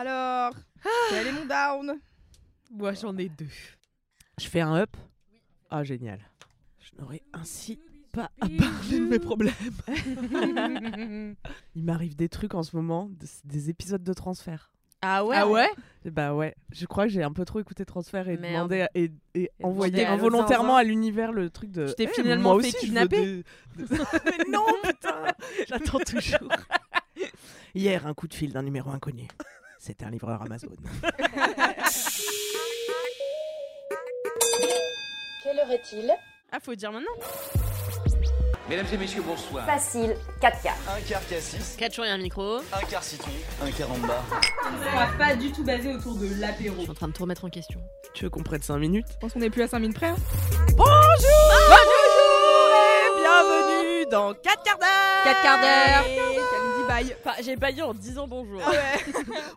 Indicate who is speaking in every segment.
Speaker 1: Alors, quel est mon down?
Speaker 2: Moi, j'en ai deux.
Speaker 3: Je fais un up? Ah, génial. Je n'aurais ainsi pas à parler de mes problèmes. Il m'arrive des trucs en ce moment, des- des épisodes de transfert.
Speaker 2: Ah ouais?
Speaker 1: Ah ouais?
Speaker 3: Bah ouais, je crois que j'ai un peu trop écouté transfert et
Speaker 2: Merde.
Speaker 3: demandé à- et, et envoyé involontairement à l'univers le truc de.
Speaker 2: Tu t'es
Speaker 3: Eh,
Speaker 2: finalement
Speaker 3: moi
Speaker 2: fait
Speaker 3: aussi, je
Speaker 2: kidnapper
Speaker 3: des- des- Mais non, putain J'attends toujours. Hier, un coup de fil d'un numéro inconnu. C'était un livreur Amazon.
Speaker 4: Quelle heure est-il?
Speaker 2: Ah, faut dire maintenant.
Speaker 5: Mesdames et messieurs, bonsoir.
Speaker 4: Facile, 4 quarts.
Speaker 5: Un quart cassis,
Speaker 2: 4 jours et un micro.
Speaker 5: un quart citron, un quart en bas.
Speaker 1: On va pas du tout basé autour de l'apéro.
Speaker 2: Je suis en train de tout remettre en question.
Speaker 3: Tu veux qu'on prenne 5 minutes?
Speaker 1: Je pense qu'on est plus à 5 minutes près. hein.
Speaker 3: Bonjour et bienvenue dans 4 quarts d'heure
Speaker 2: 4 quarts d'heure Enfin, J'ai dit en disant bonjour.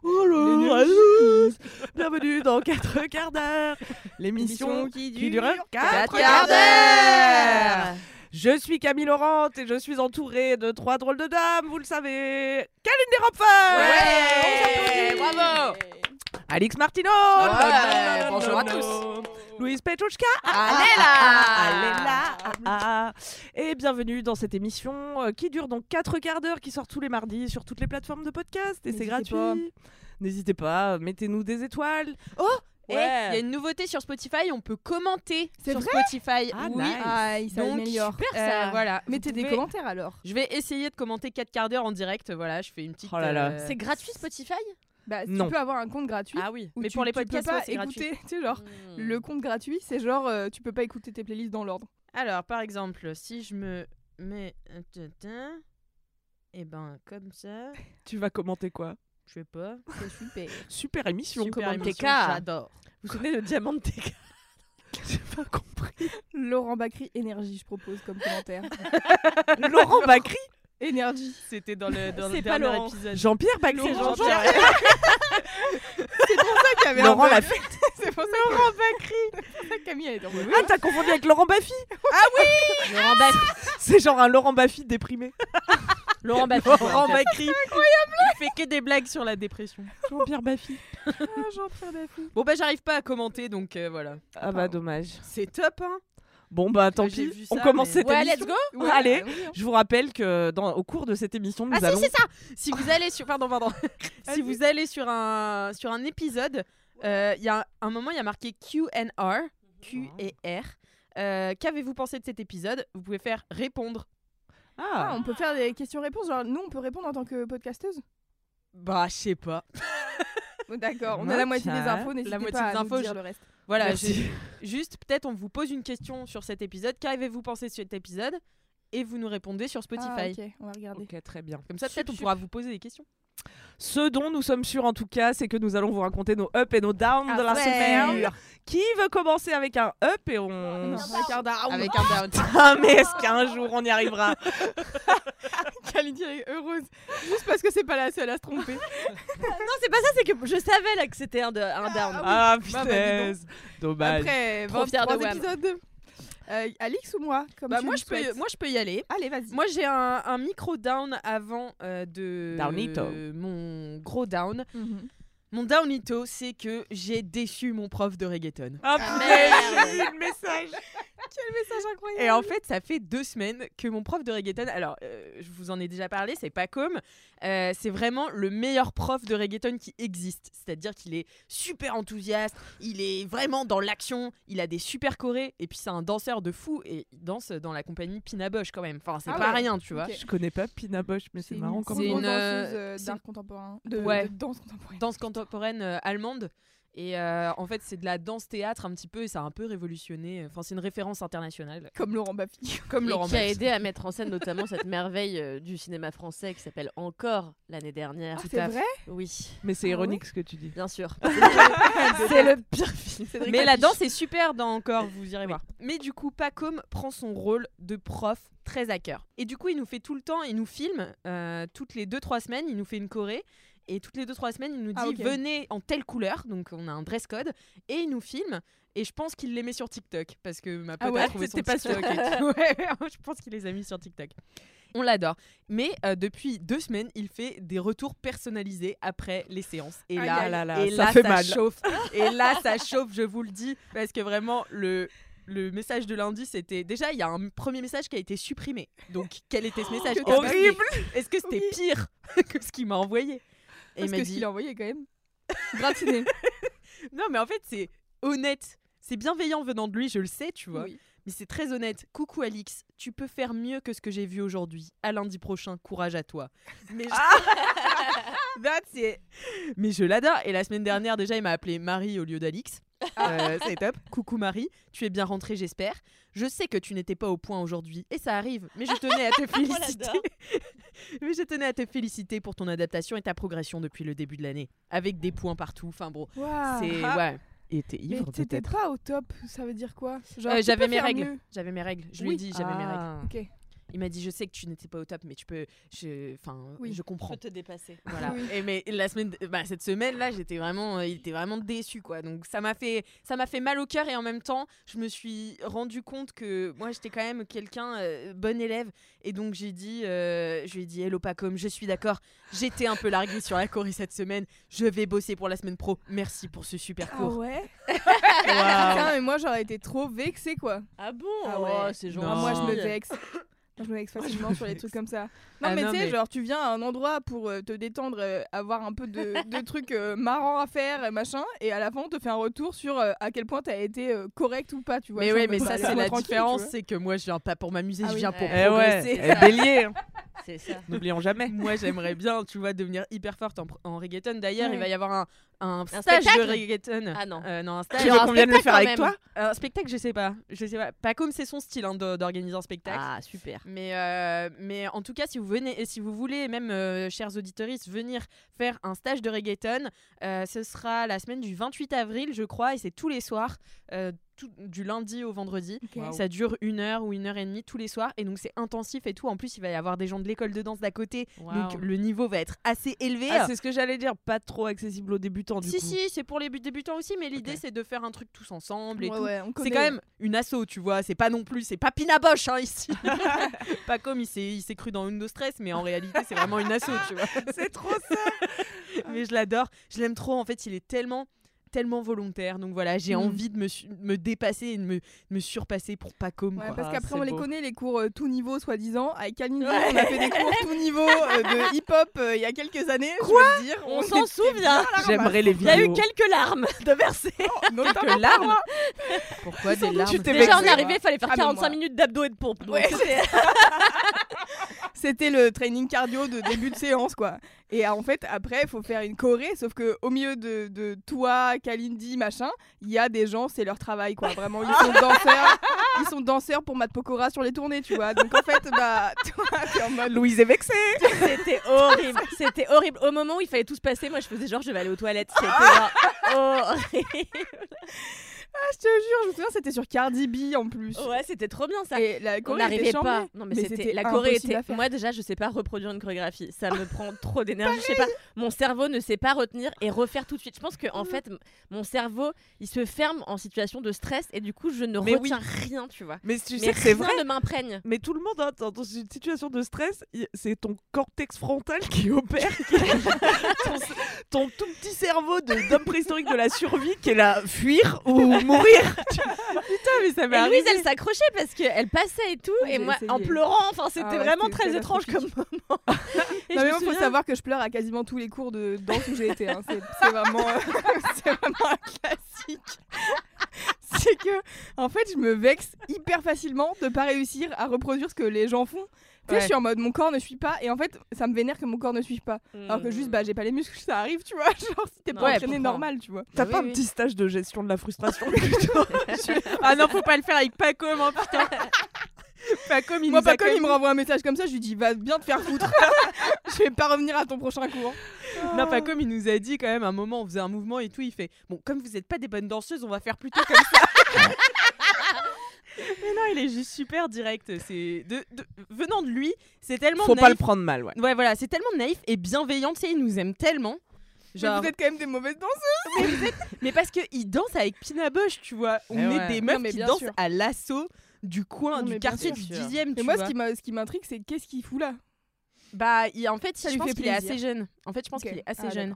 Speaker 3: Bonjour à tous Bienvenue dans 4 quarts d'heure. L'émission
Speaker 1: qui
Speaker 3: qui dure 4
Speaker 2: 4
Speaker 3: quarts d'heure. Je suis Camille Laurent et je suis entourée de trois drôles de dames, vous le savez. Kalindi Ropfer
Speaker 2: Ouais. Bravo
Speaker 3: Alix Martino
Speaker 2: Ouais, bonjour à tous.
Speaker 3: Louise Petrouchka
Speaker 2: Allez là
Speaker 3: Allez là. Et bienvenue dans cette émission euh, qui dure donc 4 quarts d'heure, qui sort tous les mardis sur toutes les plateformes de podcast et c'est gratuit. N'hésitez pas, mettez-nous des étoiles.
Speaker 2: Eh, Il y a une nouveauté sur Spotify, on peut commenter sur
Speaker 1: vrai
Speaker 2: Spotify.
Speaker 3: Ah,
Speaker 2: oui.
Speaker 3: nice.
Speaker 1: Ah, ça
Speaker 2: Donc,
Speaker 1: améliore.
Speaker 2: super
Speaker 1: Euh,
Speaker 2: ça. Voilà.
Speaker 1: Mettez des commentaires alors.
Speaker 2: Je vais essayer de commenter 4 quarts d'heure en direct. Voilà, je fais une petite.
Speaker 3: Oh là là.
Speaker 2: euh, C'est gratuit Spotify?
Speaker 1: Bah,
Speaker 3: Non.
Speaker 1: tu peux avoir un compte gratuit.
Speaker 2: Ah oui. Mais
Speaker 1: tu-
Speaker 2: pour les
Speaker 1: tu peux
Speaker 2: podcasts,
Speaker 1: pas
Speaker 2: ouais,
Speaker 1: écouter, tu sais, genre,
Speaker 2: Hmm.
Speaker 1: le compte gratuit, c'est genre, euh, tu peux pas écouter tes playlists dans l'ordre.
Speaker 2: Alors, par exemple, si je me mets. Et ben, comme ça.
Speaker 3: Tu vas commenter quoi?
Speaker 2: Je sais pas.
Speaker 1: C'est super.
Speaker 3: Super émission,
Speaker 2: Super émission, J'adore.
Speaker 3: Vous souvenez de Diamant TK J'ai pas compris.
Speaker 1: Laurent Bacry, énergie, je propose comme commentaire.
Speaker 3: Laurent Bacry
Speaker 1: énergie.
Speaker 2: C'était dans le, dans le
Speaker 1: C'est pas
Speaker 2: dernier
Speaker 1: Laurent.
Speaker 2: épisode.
Speaker 3: Jean-Pierre Jean-Pierre
Speaker 1: C'est pour ça qu'il y avait un
Speaker 3: Laurent
Speaker 1: bug.
Speaker 3: Lafitte
Speaker 1: C'est pour ça que-
Speaker 3: Laurent Bacry
Speaker 1: c'est pour ça que Camille elle est en mode,
Speaker 3: Ah, t'as confondu avec Laurent Baffy
Speaker 2: Laurent Baffy.
Speaker 3: C'est genre un Laurent Baffy déprimé.
Speaker 2: Laurent Baffy.
Speaker 3: Laurent Bacry.
Speaker 2: Il fait que des blagues sur la dépression.
Speaker 3: Jean-Pierre Baffy.
Speaker 1: Ah, Jean-Pierre Daffy.
Speaker 2: Bon, bah, j'arrive pas à commenter donc euh, voilà.
Speaker 3: Ah bah dommage.
Speaker 2: C'est top, hein.
Speaker 3: Bon bah tant pis, on commence
Speaker 2: mais-
Speaker 3: cette
Speaker 2: Ouais,
Speaker 3: émission.
Speaker 2: let's go.
Speaker 1: Ouais,
Speaker 3: Allez,
Speaker 1: bah oui, hein.
Speaker 3: je vous rappelle que dans, au cours de cette émission, nous
Speaker 2: Ah, si,
Speaker 3: allons...
Speaker 2: c'est ça Si vous allez sur. Pardon, pardon. si vous allez sur un, sur un épisode, euh, il y a un, moment, il y a marqué Q&R. Q et R. Euh, Qu'avez-vous pensé de cet épisode? Vous pouvez faire répondre.
Speaker 1: Ah,
Speaker 3: Ah,
Speaker 1: on peut faire des questions-réponses. Genre, nous, on peut répondre en tant que podcasteuse?
Speaker 2: Bah, je sais pas.
Speaker 1: D'accord, on a la moitié des infos. N'hésitez pas à
Speaker 2: infos,
Speaker 1: nous dire
Speaker 2: je-
Speaker 1: le reste.
Speaker 2: Voilà, juste peut-être on vous pose une question sur cet épisode. Qu'avez-vous pensé de cet épisode? Et vous nous répondez sur Spotify.
Speaker 1: Ah, ok, on va regarder.
Speaker 3: ok, très bien.
Speaker 2: Comme ça, peut-être on pourra vous poser des questions.
Speaker 3: Ce dont nous sommes sûrs en tout cas, c'est que nous allons vous raconter nos ups et nos downs
Speaker 1: Ah
Speaker 3: de la
Speaker 1: ouais.
Speaker 3: semaine. Qui veut commencer avec un up et on...
Speaker 1: Non, avec un down?
Speaker 2: Avec un down.
Speaker 3: Ah mais est-ce qu'un jour on y arrivera?
Speaker 1: Kalindi est heureuse. Juste parce que c'est pas la seule à se tromper.
Speaker 6: Non, c'est pas ça, c'est que je savais là que c'était un, down.
Speaker 3: Ah
Speaker 1: Bah, bah, dis
Speaker 3: putain Dommage.
Speaker 1: Après
Speaker 2: Trop fière de
Speaker 1: 23
Speaker 2: Wham.
Speaker 1: épisodes. Euh, Alix ou moi comme
Speaker 2: Bah,
Speaker 1: tu
Speaker 2: moi, je peux, moi, je peux y aller.
Speaker 1: Allez, vas-y.
Speaker 2: Moi, j'ai un, un micro down avant euh, de
Speaker 3: Downito.
Speaker 2: mon gros down.
Speaker 1: Mhm.
Speaker 2: Mon downito, c'est que j'ai déçu mon prof de reggaeton.
Speaker 3: Ah putain, j'ai vu le message
Speaker 1: Quel message incroyable.
Speaker 2: Et en fait, ça fait deux semaines que mon prof de reggaeton, alors euh, je vous en ai déjà parlé, c'est pas comme, euh, c'est vraiment le meilleur prof de reggaeton qui existe. C'est-à-dire qu'il est super enthousiaste, il est vraiment dans l'action, il a des super chorés, et puis c'est un danseur de fou, et il danse dans la compagnie Pina Bosch quand même. Enfin, c'est
Speaker 1: Ah
Speaker 2: pas
Speaker 1: ouais.
Speaker 2: rien, tu vois.
Speaker 1: Ok.
Speaker 3: Je connais pas Pina Bosch, mais c'est marrant quand
Speaker 2: c'est
Speaker 1: grosse
Speaker 2: une,
Speaker 1: danseuse
Speaker 2: euh, c'est
Speaker 1: d'art
Speaker 2: une-
Speaker 1: contemporain. De,
Speaker 2: Ouais.
Speaker 1: de danse contemporaine.
Speaker 2: Danse contemporaine euh, allemande. Et euh, en fait, c'est de la danse-théâtre un petit peu, et ça a un peu révolutionné. Enfin, c'est une référence internationale.
Speaker 1: Comme Laurent Baffy.
Speaker 2: Comme
Speaker 6: Et
Speaker 2: Laurent
Speaker 6: qui a aidé à mettre en scène notamment cette merveille euh, du cinéma français qui s'appelle Encore l'année dernière.
Speaker 1: Ah, c'est vrai?
Speaker 6: Oui,
Speaker 3: Mais c'est
Speaker 1: Ah
Speaker 3: ironique ce que tu dis.
Speaker 6: bien sûr.
Speaker 1: C'est le pire film.
Speaker 2: Mais la danse est super dans Encore, vous irez voir. Mais du coup, Pacôme prend son rôle de prof très à cœur. Et du coup, il nous fait tout le temps, il nous filme euh, toutes les 2-3 semaines, il nous fait une choré. Et toutes les 2-3 semaines, il nous dit
Speaker 1: Ah, ok.
Speaker 2: venez en telle couleur. Donc, on a un dress code. Et il nous filme. Et je pense qu'il les met sur TikTok. Parce que ma pote
Speaker 1: Ah ouais,
Speaker 2: a trouvé son
Speaker 1: pas
Speaker 2: TikTok. et. Ouais, je pense qu'il les a mis sur TikTok. On l'adore. Mais euh, depuis deux semaines, il fait des retours personnalisés après les séances. Et là,
Speaker 3: là, là,
Speaker 2: et
Speaker 3: ça
Speaker 2: là,
Speaker 3: fait
Speaker 2: ça
Speaker 3: mal.
Speaker 2: chauffe. Et là, ça chauffe, je vous le dis. Parce que vraiment, le, le message de lundi, c'était. Déjà, il y a un premier message qui a été supprimé. Donc, quel était ce message?
Speaker 1: Que
Speaker 2: Est-ce que c'était- Est-ce que c'était
Speaker 1: Oui.
Speaker 2: pire que ce qu'il m'a envoyé? Et il
Speaker 1: Parce
Speaker 2: m'a
Speaker 1: que ce
Speaker 2: dit.
Speaker 1: qu'il a envoyé quand même. Gratiné.
Speaker 2: Non, mais en fait, c'est honnête. C'est bienveillant venant de lui, je le sais, tu vois.
Speaker 1: Oui.
Speaker 2: Mais c'est très honnête. Coucou Alix, tu peux faire mieux que ce que j'ai vu aujourd'hui. À lundi prochain, courage à toi. Mais je,
Speaker 1: That's it.
Speaker 2: mais je l'adore. Et la semaine dernière, déjà, il m'a appelé Marie au lieu d'Alix. Euh, c'est top. Coucou Marie, tu es bien rentrée, j'espère. Je sais que tu n'étais pas au point aujourd'hui et ça arrive, mais je tenais à te féliciter. mais je tenais à te féliciter pour ton adaptation et ta progression depuis le début de l'année, avec des points partout. Enfin bon,
Speaker 1: Waouh.
Speaker 2: c'est
Speaker 1: Ah,
Speaker 2: ouais.
Speaker 3: Et t'es ivre
Speaker 1: t'étais
Speaker 3: peut-être.
Speaker 1: pas au top, ça veut dire quoi?
Speaker 2: Euh, j'avais mes règles. J'avais mes règles. Je lui
Speaker 1: Oui.
Speaker 2: ai dit, j'avais mes règles.
Speaker 3: Ah.
Speaker 1: Ok.
Speaker 2: Il m'a dit, je sais que tu n'étais pas au top, mais tu peux, je, enfin,
Speaker 1: Oui.
Speaker 2: je comprends.
Speaker 6: te dépasser.
Speaker 2: Voilà.
Speaker 1: Oui.
Speaker 2: Et mais la semaine, bah, cette semaine là, j'étais vraiment, il était vraiment déçu quoi. Donc ça m'a fait, ça m'a fait mal au cœur et en même temps, je me suis rendu compte que moi j'étais quand même quelqu'un euh, bon élève et donc j'ai dit, euh, je lui ai dit, hello Pacom, je suis d'accord. J'étais un peu larguée sur la choré cette semaine. Je vais bosser pour la semaine pro. Merci pour ce super
Speaker 1: Ah
Speaker 2: cours.
Speaker 1: ouais Putain, mais moi j'aurais été trop vexée quoi.
Speaker 6: Ah bon?
Speaker 1: Ah ouais.
Speaker 6: Oh, c'est gentil.
Speaker 1: Ah, moi je me vexe. Je me vexe facilement sur les trucs comme ça. Non
Speaker 2: Ah
Speaker 1: mais
Speaker 2: non,
Speaker 1: tu sais,
Speaker 2: mais-
Speaker 1: genre tu viens à un endroit pour euh, te détendre, euh, avoir un peu de, de trucs euh, marrants à faire, et machin, et à la fin on te fait un retour sur euh, à quel point t'as été euh, correct ou pas, tu vois.
Speaker 2: Mais oui, mais ça c'est la différence, c'est que moi je viens pas pour m'amuser,
Speaker 1: Ah
Speaker 2: je
Speaker 1: oui.
Speaker 2: viens pour
Speaker 6: Eh
Speaker 3: Eh ouais,
Speaker 2: progresser.
Speaker 3: eh, bélier, hein.
Speaker 6: C'est ça.
Speaker 3: n'oublions jamais.
Speaker 2: Moi, j'aimerais bien, tu vois, devenir hyper forte en, reggaeton. D'ailleurs,
Speaker 1: Ouais.
Speaker 2: il va y avoir un, un, stage de reggaeton.
Speaker 6: Ah non.
Speaker 2: Euh, non, un
Speaker 3: Tu
Speaker 2: stage.
Speaker 6: Y
Speaker 3: veux qu'on vienne le faire avec toi?
Speaker 2: Un spectacle, je sais pas. Je sais pas. Pas comme c'est son style hein, d'organiser un spectacle.
Speaker 6: Ah super.
Speaker 2: Mais, euh, mais en tout cas, si vous venez, et si vous voulez, même euh, chers auditoristes, venir faire un stage de reggaeton, euh, ce sera la semaine du 28 avril, je crois, et c'est tous les soirs, euh, tout- du lundi au vendredi. Ça dure une heure ou une heure et demie tous les soirs, et donc c'est intensif et tout. En plus, il va y avoir des gens de l'école de danse d'à côté, donc le niveau va être assez élevé.
Speaker 3: Ah, c'est ce que j'allais dire, pas trop accessible aux débutants du
Speaker 2: si
Speaker 3: coup.
Speaker 2: si, c'est pour les bu- débutants aussi, mais l'idée c'est de faire un truc tous ensemble et
Speaker 1: Ouais,
Speaker 2: tout.
Speaker 1: ouais, on
Speaker 2: C'est
Speaker 1: connaît.
Speaker 2: quand même une asso, tu vois. C'est pas non plus, c'est pas Pina Bosch hein, ici. pas comme il s'est, il s'est cru dans Undo Stress, mais en réalité c'est vraiment une asso, tu vois.
Speaker 3: C'est trop ça.
Speaker 2: mais je l'adore, je l'aime trop. En fait, il est tellement, tellement volontaire. Donc voilà, j'ai
Speaker 1: Mm.
Speaker 2: envie de me, me dépasser et de me, me surpasser pour pas comme.
Speaker 1: Ouais,
Speaker 2: quoi.
Speaker 1: parce
Speaker 3: Ah,
Speaker 1: qu'après on les connaît les cours euh, tout niveau soi-disant avec Kalindi on a fait des cours tout niveau euh, de hip-hop euh, il y a quelques années
Speaker 6: Quoi
Speaker 1: je veux dire
Speaker 6: On s'en souvient.
Speaker 3: J'aimerais les
Speaker 6: Il y a
Speaker 3: vidéos.
Speaker 6: eu quelques larmes de verser.
Speaker 1: Notamment
Speaker 2: Quelques larmes. Pourquoi des larmes
Speaker 6: Déjà on est arrivé, il fallait faire
Speaker 1: Ah, mais
Speaker 6: 45
Speaker 1: moi-
Speaker 6: minutes d'abdos et de pompes. donc
Speaker 1: Ouais.
Speaker 6: c'était-
Speaker 1: le training cardio de début de séance quoi et en fait après il faut faire une choré sauf que au milieu de, de toi Kalindi machin il y a des gens c'est leur travail quoi vraiment ils sont danseurs ils sont danseurs pour Matt Pokora sur les tournées tu vois donc en fait bah toi t'es en mode
Speaker 3: Louise est vexée.
Speaker 6: C'était horrible. C'était horrible. Au moment où il fallait tous passer, moi je faisais genre je vais aller aux toilettes. C'était genre horrible.
Speaker 1: Je te jure je me souviens c'était sur Cardi B en plus
Speaker 6: Ouais, c'était trop bien ça.
Speaker 1: et la
Speaker 6: On
Speaker 1: choré
Speaker 6: n'arrivait pas. Non mais,
Speaker 1: Mais
Speaker 6: c'était la Corée était.
Speaker 1: à faire.
Speaker 6: Moi déjà je sais pas reproduire une chorégraphie. Ça me prend trop d'énergie. Je sais pas. Mon cerveau ne sait pas retenir et refaire tout de suite. Je pense que en fait mon cerveau il se ferme en situation de stress et du coup je ne
Speaker 3: Mais oui.
Speaker 6: retiens rien, tu vois.
Speaker 3: Mais tu
Speaker 6: Mais
Speaker 3: sais que c'est vrai.
Speaker 6: ne m'imprègne.
Speaker 3: Mais tout le monde, hein, dans une situation de stress, c'est ton cortex frontal qui opère, qui- ton, ton tout petit cerveau d'homme préhistorique de la survie qui est là, fuir ou mourir?
Speaker 2: Putain, mais ça m'est
Speaker 6: Louise,
Speaker 2: arrivé.
Speaker 6: elle s'accrochait parce qu'elle passait et tout, et moi
Speaker 1: essayé.
Speaker 6: en pleurant. Enfin, c'était
Speaker 1: Ah ouais,
Speaker 6: vraiment très étrange comme moment.
Speaker 1: Non mais moi, faut savoir que je pleure à quasiment tous les cours de danse où j'ai été. hein. C'est c'est vraiment, euh, c'est vraiment un classique. c'est que en fait, je me vexe hyper facilement de pas réussir à reproduire ce que les gens font. Tu sais, je suis en mode mon corps ne suit pas et en fait, ça me vénère que mon corps ne suive pas. Alors que juste bah j'ai pas les muscles, ça arrive, tu vois. Genre si t'es pas
Speaker 2: ouais,
Speaker 1: entraîné normal, tu vois.
Speaker 3: T'as
Speaker 6: Oui,
Speaker 3: pas
Speaker 6: oui.
Speaker 3: un petit stage de gestion de la frustration
Speaker 2: Ah non, faut pas le faire avec Pacom, hein, putain. Pacom, il
Speaker 1: Moi
Speaker 2: nous a
Speaker 1: pas comme
Speaker 2: quand
Speaker 1: il me renvoie un message comme ça, je lui dis va bien te faire foutre. je vais pas revenir à ton prochain cours.
Speaker 2: Non, Pacom, il nous a dit quand même un moment, on faisait un mouvement et tout, il fait Bon, comme vous êtes pas des bonnes danseuses, on va faire plutôt comme ça. Mais non, il est juste super direct. C'est de, de- venant de lui, c'est tellement
Speaker 3: Faut
Speaker 2: naïf.
Speaker 3: pas le prendre mal, ouais.
Speaker 2: Ouais, voilà, c'est tellement naïf et bienveillant. Tu sais, il nous aime tellement.
Speaker 1: Mais vous êtes quand même des mauvaises danseuses.
Speaker 2: mais parce que il danse avec Pina Bosch, tu vois. On
Speaker 3: Eh
Speaker 2: est des
Speaker 1: Non,
Speaker 2: meufs
Speaker 1: mais
Speaker 2: qui dansent
Speaker 1: sûr.
Speaker 2: à l'assaut du coin,
Speaker 1: Non,
Speaker 2: du quartier,
Speaker 1: sûr.
Speaker 2: du
Speaker 6: Sûr.
Speaker 2: dixième.
Speaker 1: Mais
Speaker 2: tu
Speaker 1: moi
Speaker 2: vois.
Speaker 1: ce qui m'a- ce qui m'intrigue c'est qu'est-ce qu'il fout là?
Speaker 2: Bah, il- en fait,
Speaker 1: Ça
Speaker 2: je
Speaker 1: lui
Speaker 2: pense
Speaker 1: fait
Speaker 2: qu'il est
Speaker 1: plaisir.
Speaker 2: assez jeune. En fait, je pense qu'il est assez
Speaker 1: Ah,
Speaker 2: jeune.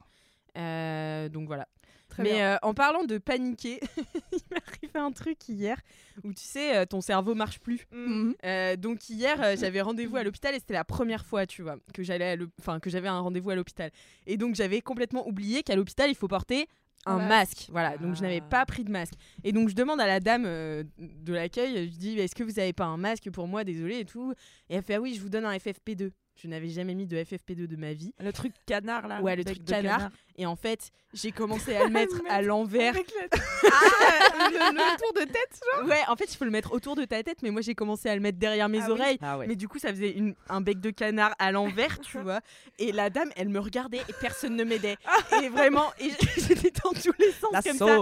Speaker 2: Euh, donc voilà.
Speaker 1: Très
Speaker 2: Mais
Speaker 1: bien.
Speaker 2: euh, en parlant de paniquer, il m'est arrivé un truc hier où tu sais, euh, ton cerveau marche plus.
Speaker 1: Mhm.
Speaker 2: Euh, donc hier, j'avais rendez-vous à l'hôpital et c'était la première fois, tu vois, que j'allais, enfin que j'avais un rendez-vous à l'hôpital. Et donc j'avais complètement oublié qu'à l'hôpital il faut porter un masque. Voilà, donc je n'avais
Speaker 3: Ah.
Speaker 2: pas pris de masque. Et donc je demande à la dame euh, de l'accueil, je lui dis est-ce que vous avez pas un masque pour moi, désolé et tout. Et elle fait ah oui, je vous donne un FFP2. Je n'avais jamais mis de FFP2 de ma vie.
Speaker 3: Le truc canard là.
Speaker 2: Ouais, le truc canard. Et en fait, j'ai commencé à le mettre à l'envers.
Speaker 1: Avec la- Ah, le, le tour de tête genre.
Speaker 2: Ouais, en fait, il faut le mettre autour de ta tête, mais moi j'ai commencé à le mettre derrière mes
Speaker 1: Ah oui.
Speaker 2: oreilles.
Speaker 3: Ah ouais.
Speaker 2: Mais du coup, ça faisait une- un bec de canard à l'envers, tu vois. Et la dame, elle me regardait et personne ne m'aidait. Et vraiment, et j'étais dans tous les sens
Speaker 3: La
Speaker 2: comme ça. Ça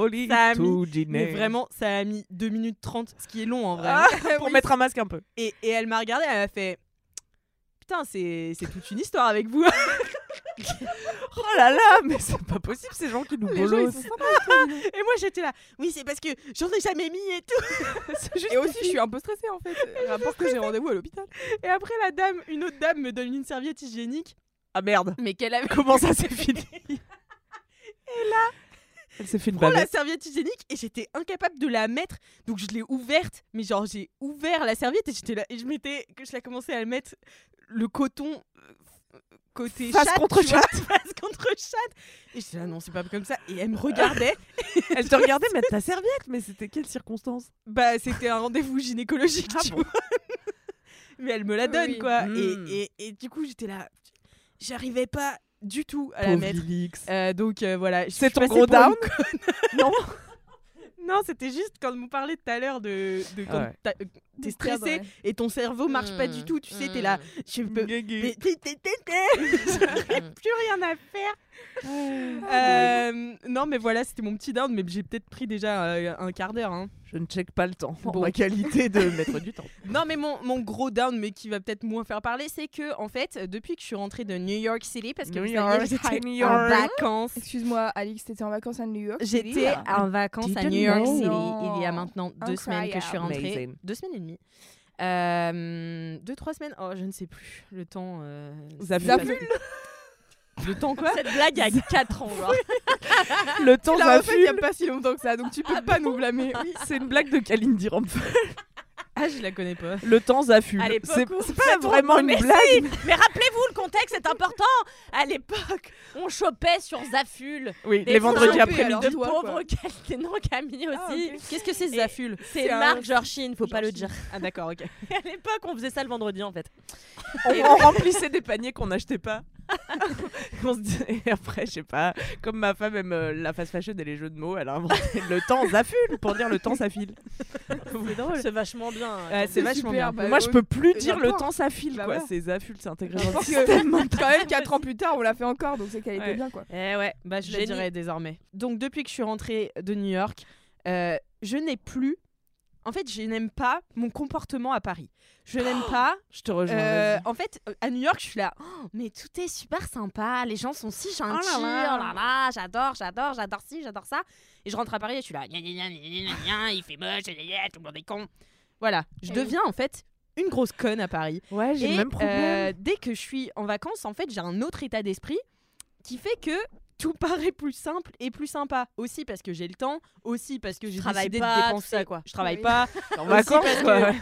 Speaker 2: a mis, mais vraiment, ça a mis 2 minutes 30, ce qui est long en vrai.
Speaker 3: Ah,
Speaker 2: hein.
Speaker 3: pour mettre un masque un peu.
Speaker 2: Et, et elle m'a regardé, elle m'a fait Putain, c'est toute une histoire avec vous.
Speaker 3: Oh là là, mais c'est pas possible ces gens qui nous bolossent.
Speaker 2: et moi, j'étais là Oui, c'est parce que j'en ai jamais mis et tout.
Speaker 1: Et aussi je suis un peu stressée en fait. Rapport que j'ai rendez-vous à l'hôpital.
Speaker 2: Et après, la dame, une autre dame me donne une serviette hygiénique,
Speaker 3: Ah merde.
Speaker 2: mais qu'elle avait.
Speaker 3: Comment ça s'est fini Et là, elle s'est fait une
Speaker 2: prends la serviette hygiénique et j'étais incapable de la mettre. Donc je l'ai ouverte mais genre j'ai ouvert la serviette et j'étais là et je m'étais que je la commençais à le mettre le coton euh, côté
Speaker 3: Face
Speaker 2: chatte,
Speaker 3: contre
Speaker 2: vois, face contre chatte. Et j'étais là non c'est pas comme ça. Et elle me regardait.
Speaker 3: Elle te regardait mettre ta serviette, mais c'était quelle circonstance?
Speaker 2: Bah c'était un rendez-vous gynécologique
Speaker 3: Ah
Speaker 2: tu
Speaker 3: bon?
Speaker 2: vois. Mais elle me la donne
Speaker 1: Oui.
Speaker 2: quoi.
Speaker 3: Mm.
Speaker 2: et, et, et du coup j'étais là. J'arrivais pas du tout à la mettre. Euh, donc euh, voilà.
Speaker 3: C'est ton gros down.
Speaker 2: Non. Non, c'était juste quand on parlait tout à l'heure de, de quand
Speaker 3: Ah
Speaker 2: t'es stressé et ton cerveau marche pas du tout. Tu sais, t'es là. Je peux. Mais t'es- t'es- t'es- t'es- J'aurais plus rien à faire. Euh, non, mais voilà, c'était mon petit down, mais j'ai peut-être pris déjà euh, un quart d'heure. hein.
Speaker 3: Je ne check pas le temps. En
Speaker 2: Bon.
Speaker 3: ma qualité de mettre du temps.
Speaker 2: Non, mais mon, mon gros down, mais qui va peut-être moins faire parler, c'est que, en fait, depuis que je suis rentrée de New York City, parce que
Speaker 3: New
Speaker 2: vous
Speaker 3: York
Speaker 2: j'étais
Speaker 3: New
Speaker 2: en
Speaker 3: York.
Speaker 2: vacances.
Speaker 1: Excuse-moi Alix, t'étais en vacances à New York
Speaker 2: J'étais en vacances à New York. City il y a maintenant deux semaines que je suis rentrée.
Speaker 3: Amazing.
Speaker 2: Deux semaines et demie. Euh, deux, trois semaines Oh, je ne sais plus. Le temps. Euh,
Speaker 3: Zaful.
Speaker 2: Le temps quoi
Speaker 6: Cette blague a 4 ans, genre.
Speaker 3: Le temps
Speaker 1: il y a pas si longtemps que ça, donc tu peux pas nous blâmer. Oui.
Speaker 3: c'est une blague de Kalindi Rampfel.
Speaker 2: Ah, je la connais pas.
Speaker 3: Le temps
Speaker 6: l'époque
Speaker 3: C'est pas vraiment une blague.
Speaker 6: Mais rappelez-vous, le contexte est important. À l'époque, on chopait sur Zaful.
Speaker 3: Oui,
Speaker 6: Des
Speaker 3: les vendredis après-midi.
Speaker 6: De pauvres Camille aussi.
Speaker 1: Ah, ok.
Speaker 2: Qu'est-ce que c'est Zaful
Speaker 6: C'est marque Georgine, faut pas le dire.
Speaker 2: Ah, d'accord, ok.
Speaker 6: À l'époque, on faisait ça le vendredi en fait.
Speaker 3: On, on remplissait des paniers qu'on n'achetait pas. et après, je sais pas, comme ma femme aime euh, la fast fashion et les jeux de mots, elle a inventé le temps Zaful pour dire le temps ça file.
Speaker 6: C'est drôle. C'est vachement bien.
Speaker 2: Ouais, c'est vachement
Speaker 1: super,
Speaker 2: bien.
Speaker 1: bah,
Speaker 3: Moi, je peux plus dire le temps ça file,
Speaker 1: Bah
Speaker 3: quoi.
Speaker 1: voilà.
Speaker 3: C'est Zaful, c'est intégré
Speaker 1: Je
Speaker 3: dans le
Speaker 1: pense
Speaker 3: système.
Speaker 1: que quand même 4 ans plus tard, on l'a fait encore, donc c'est qu'elle était
Speaker 3: Ouais.
Speaker 1: bien quoi.
Speaker 6: Eh ouais.
Speaker 2: Bah, je le
Speaker 6: Génie.
Speaker 2: dirai désormais. Donc, depuis que je suis rentrée de New York, euh, je n'ai plus. En fait, je n'aime pas mon comportement à Paris. Je n'aime pas.
Speaker 3: Je te rejoins.
Speaker 2: euh, en fait, euh, à New York, je suis là. Oh, mais tout est super sympa. Les gens sont si gentils.
Speaker 3: Oh
Speaker 2: Oh
Speaker 3: là
Speaker 2: là j'adore, j'adore, j'adore ci, j'adore ça. Et je rentre à Paris et je suis là. Gna, gna, gna, il fait moche, tout le monde est con. Voilà. Je
Speaker 1: Eh
Speaker 2: deviens en fait une grosse conne à Paris.
Speaker 3: Ouais, j'ai le même problème.
Speaker 2: euh, dès que je suis en vacances, en fait, j'ai un autre état d'esprit qui fait que tout paraît plus simple et plus sympa. Aussi parce que j'ai le temps, aussi parce que j'ai décidé
Speaker 6: pas,
Speaker 2: de dépenser.
Speaker 6: quoi.
Speaker 2: Je travaille
Speaker 1: Oui.
Speaker 2: pas.
Speaker 3: en vacances,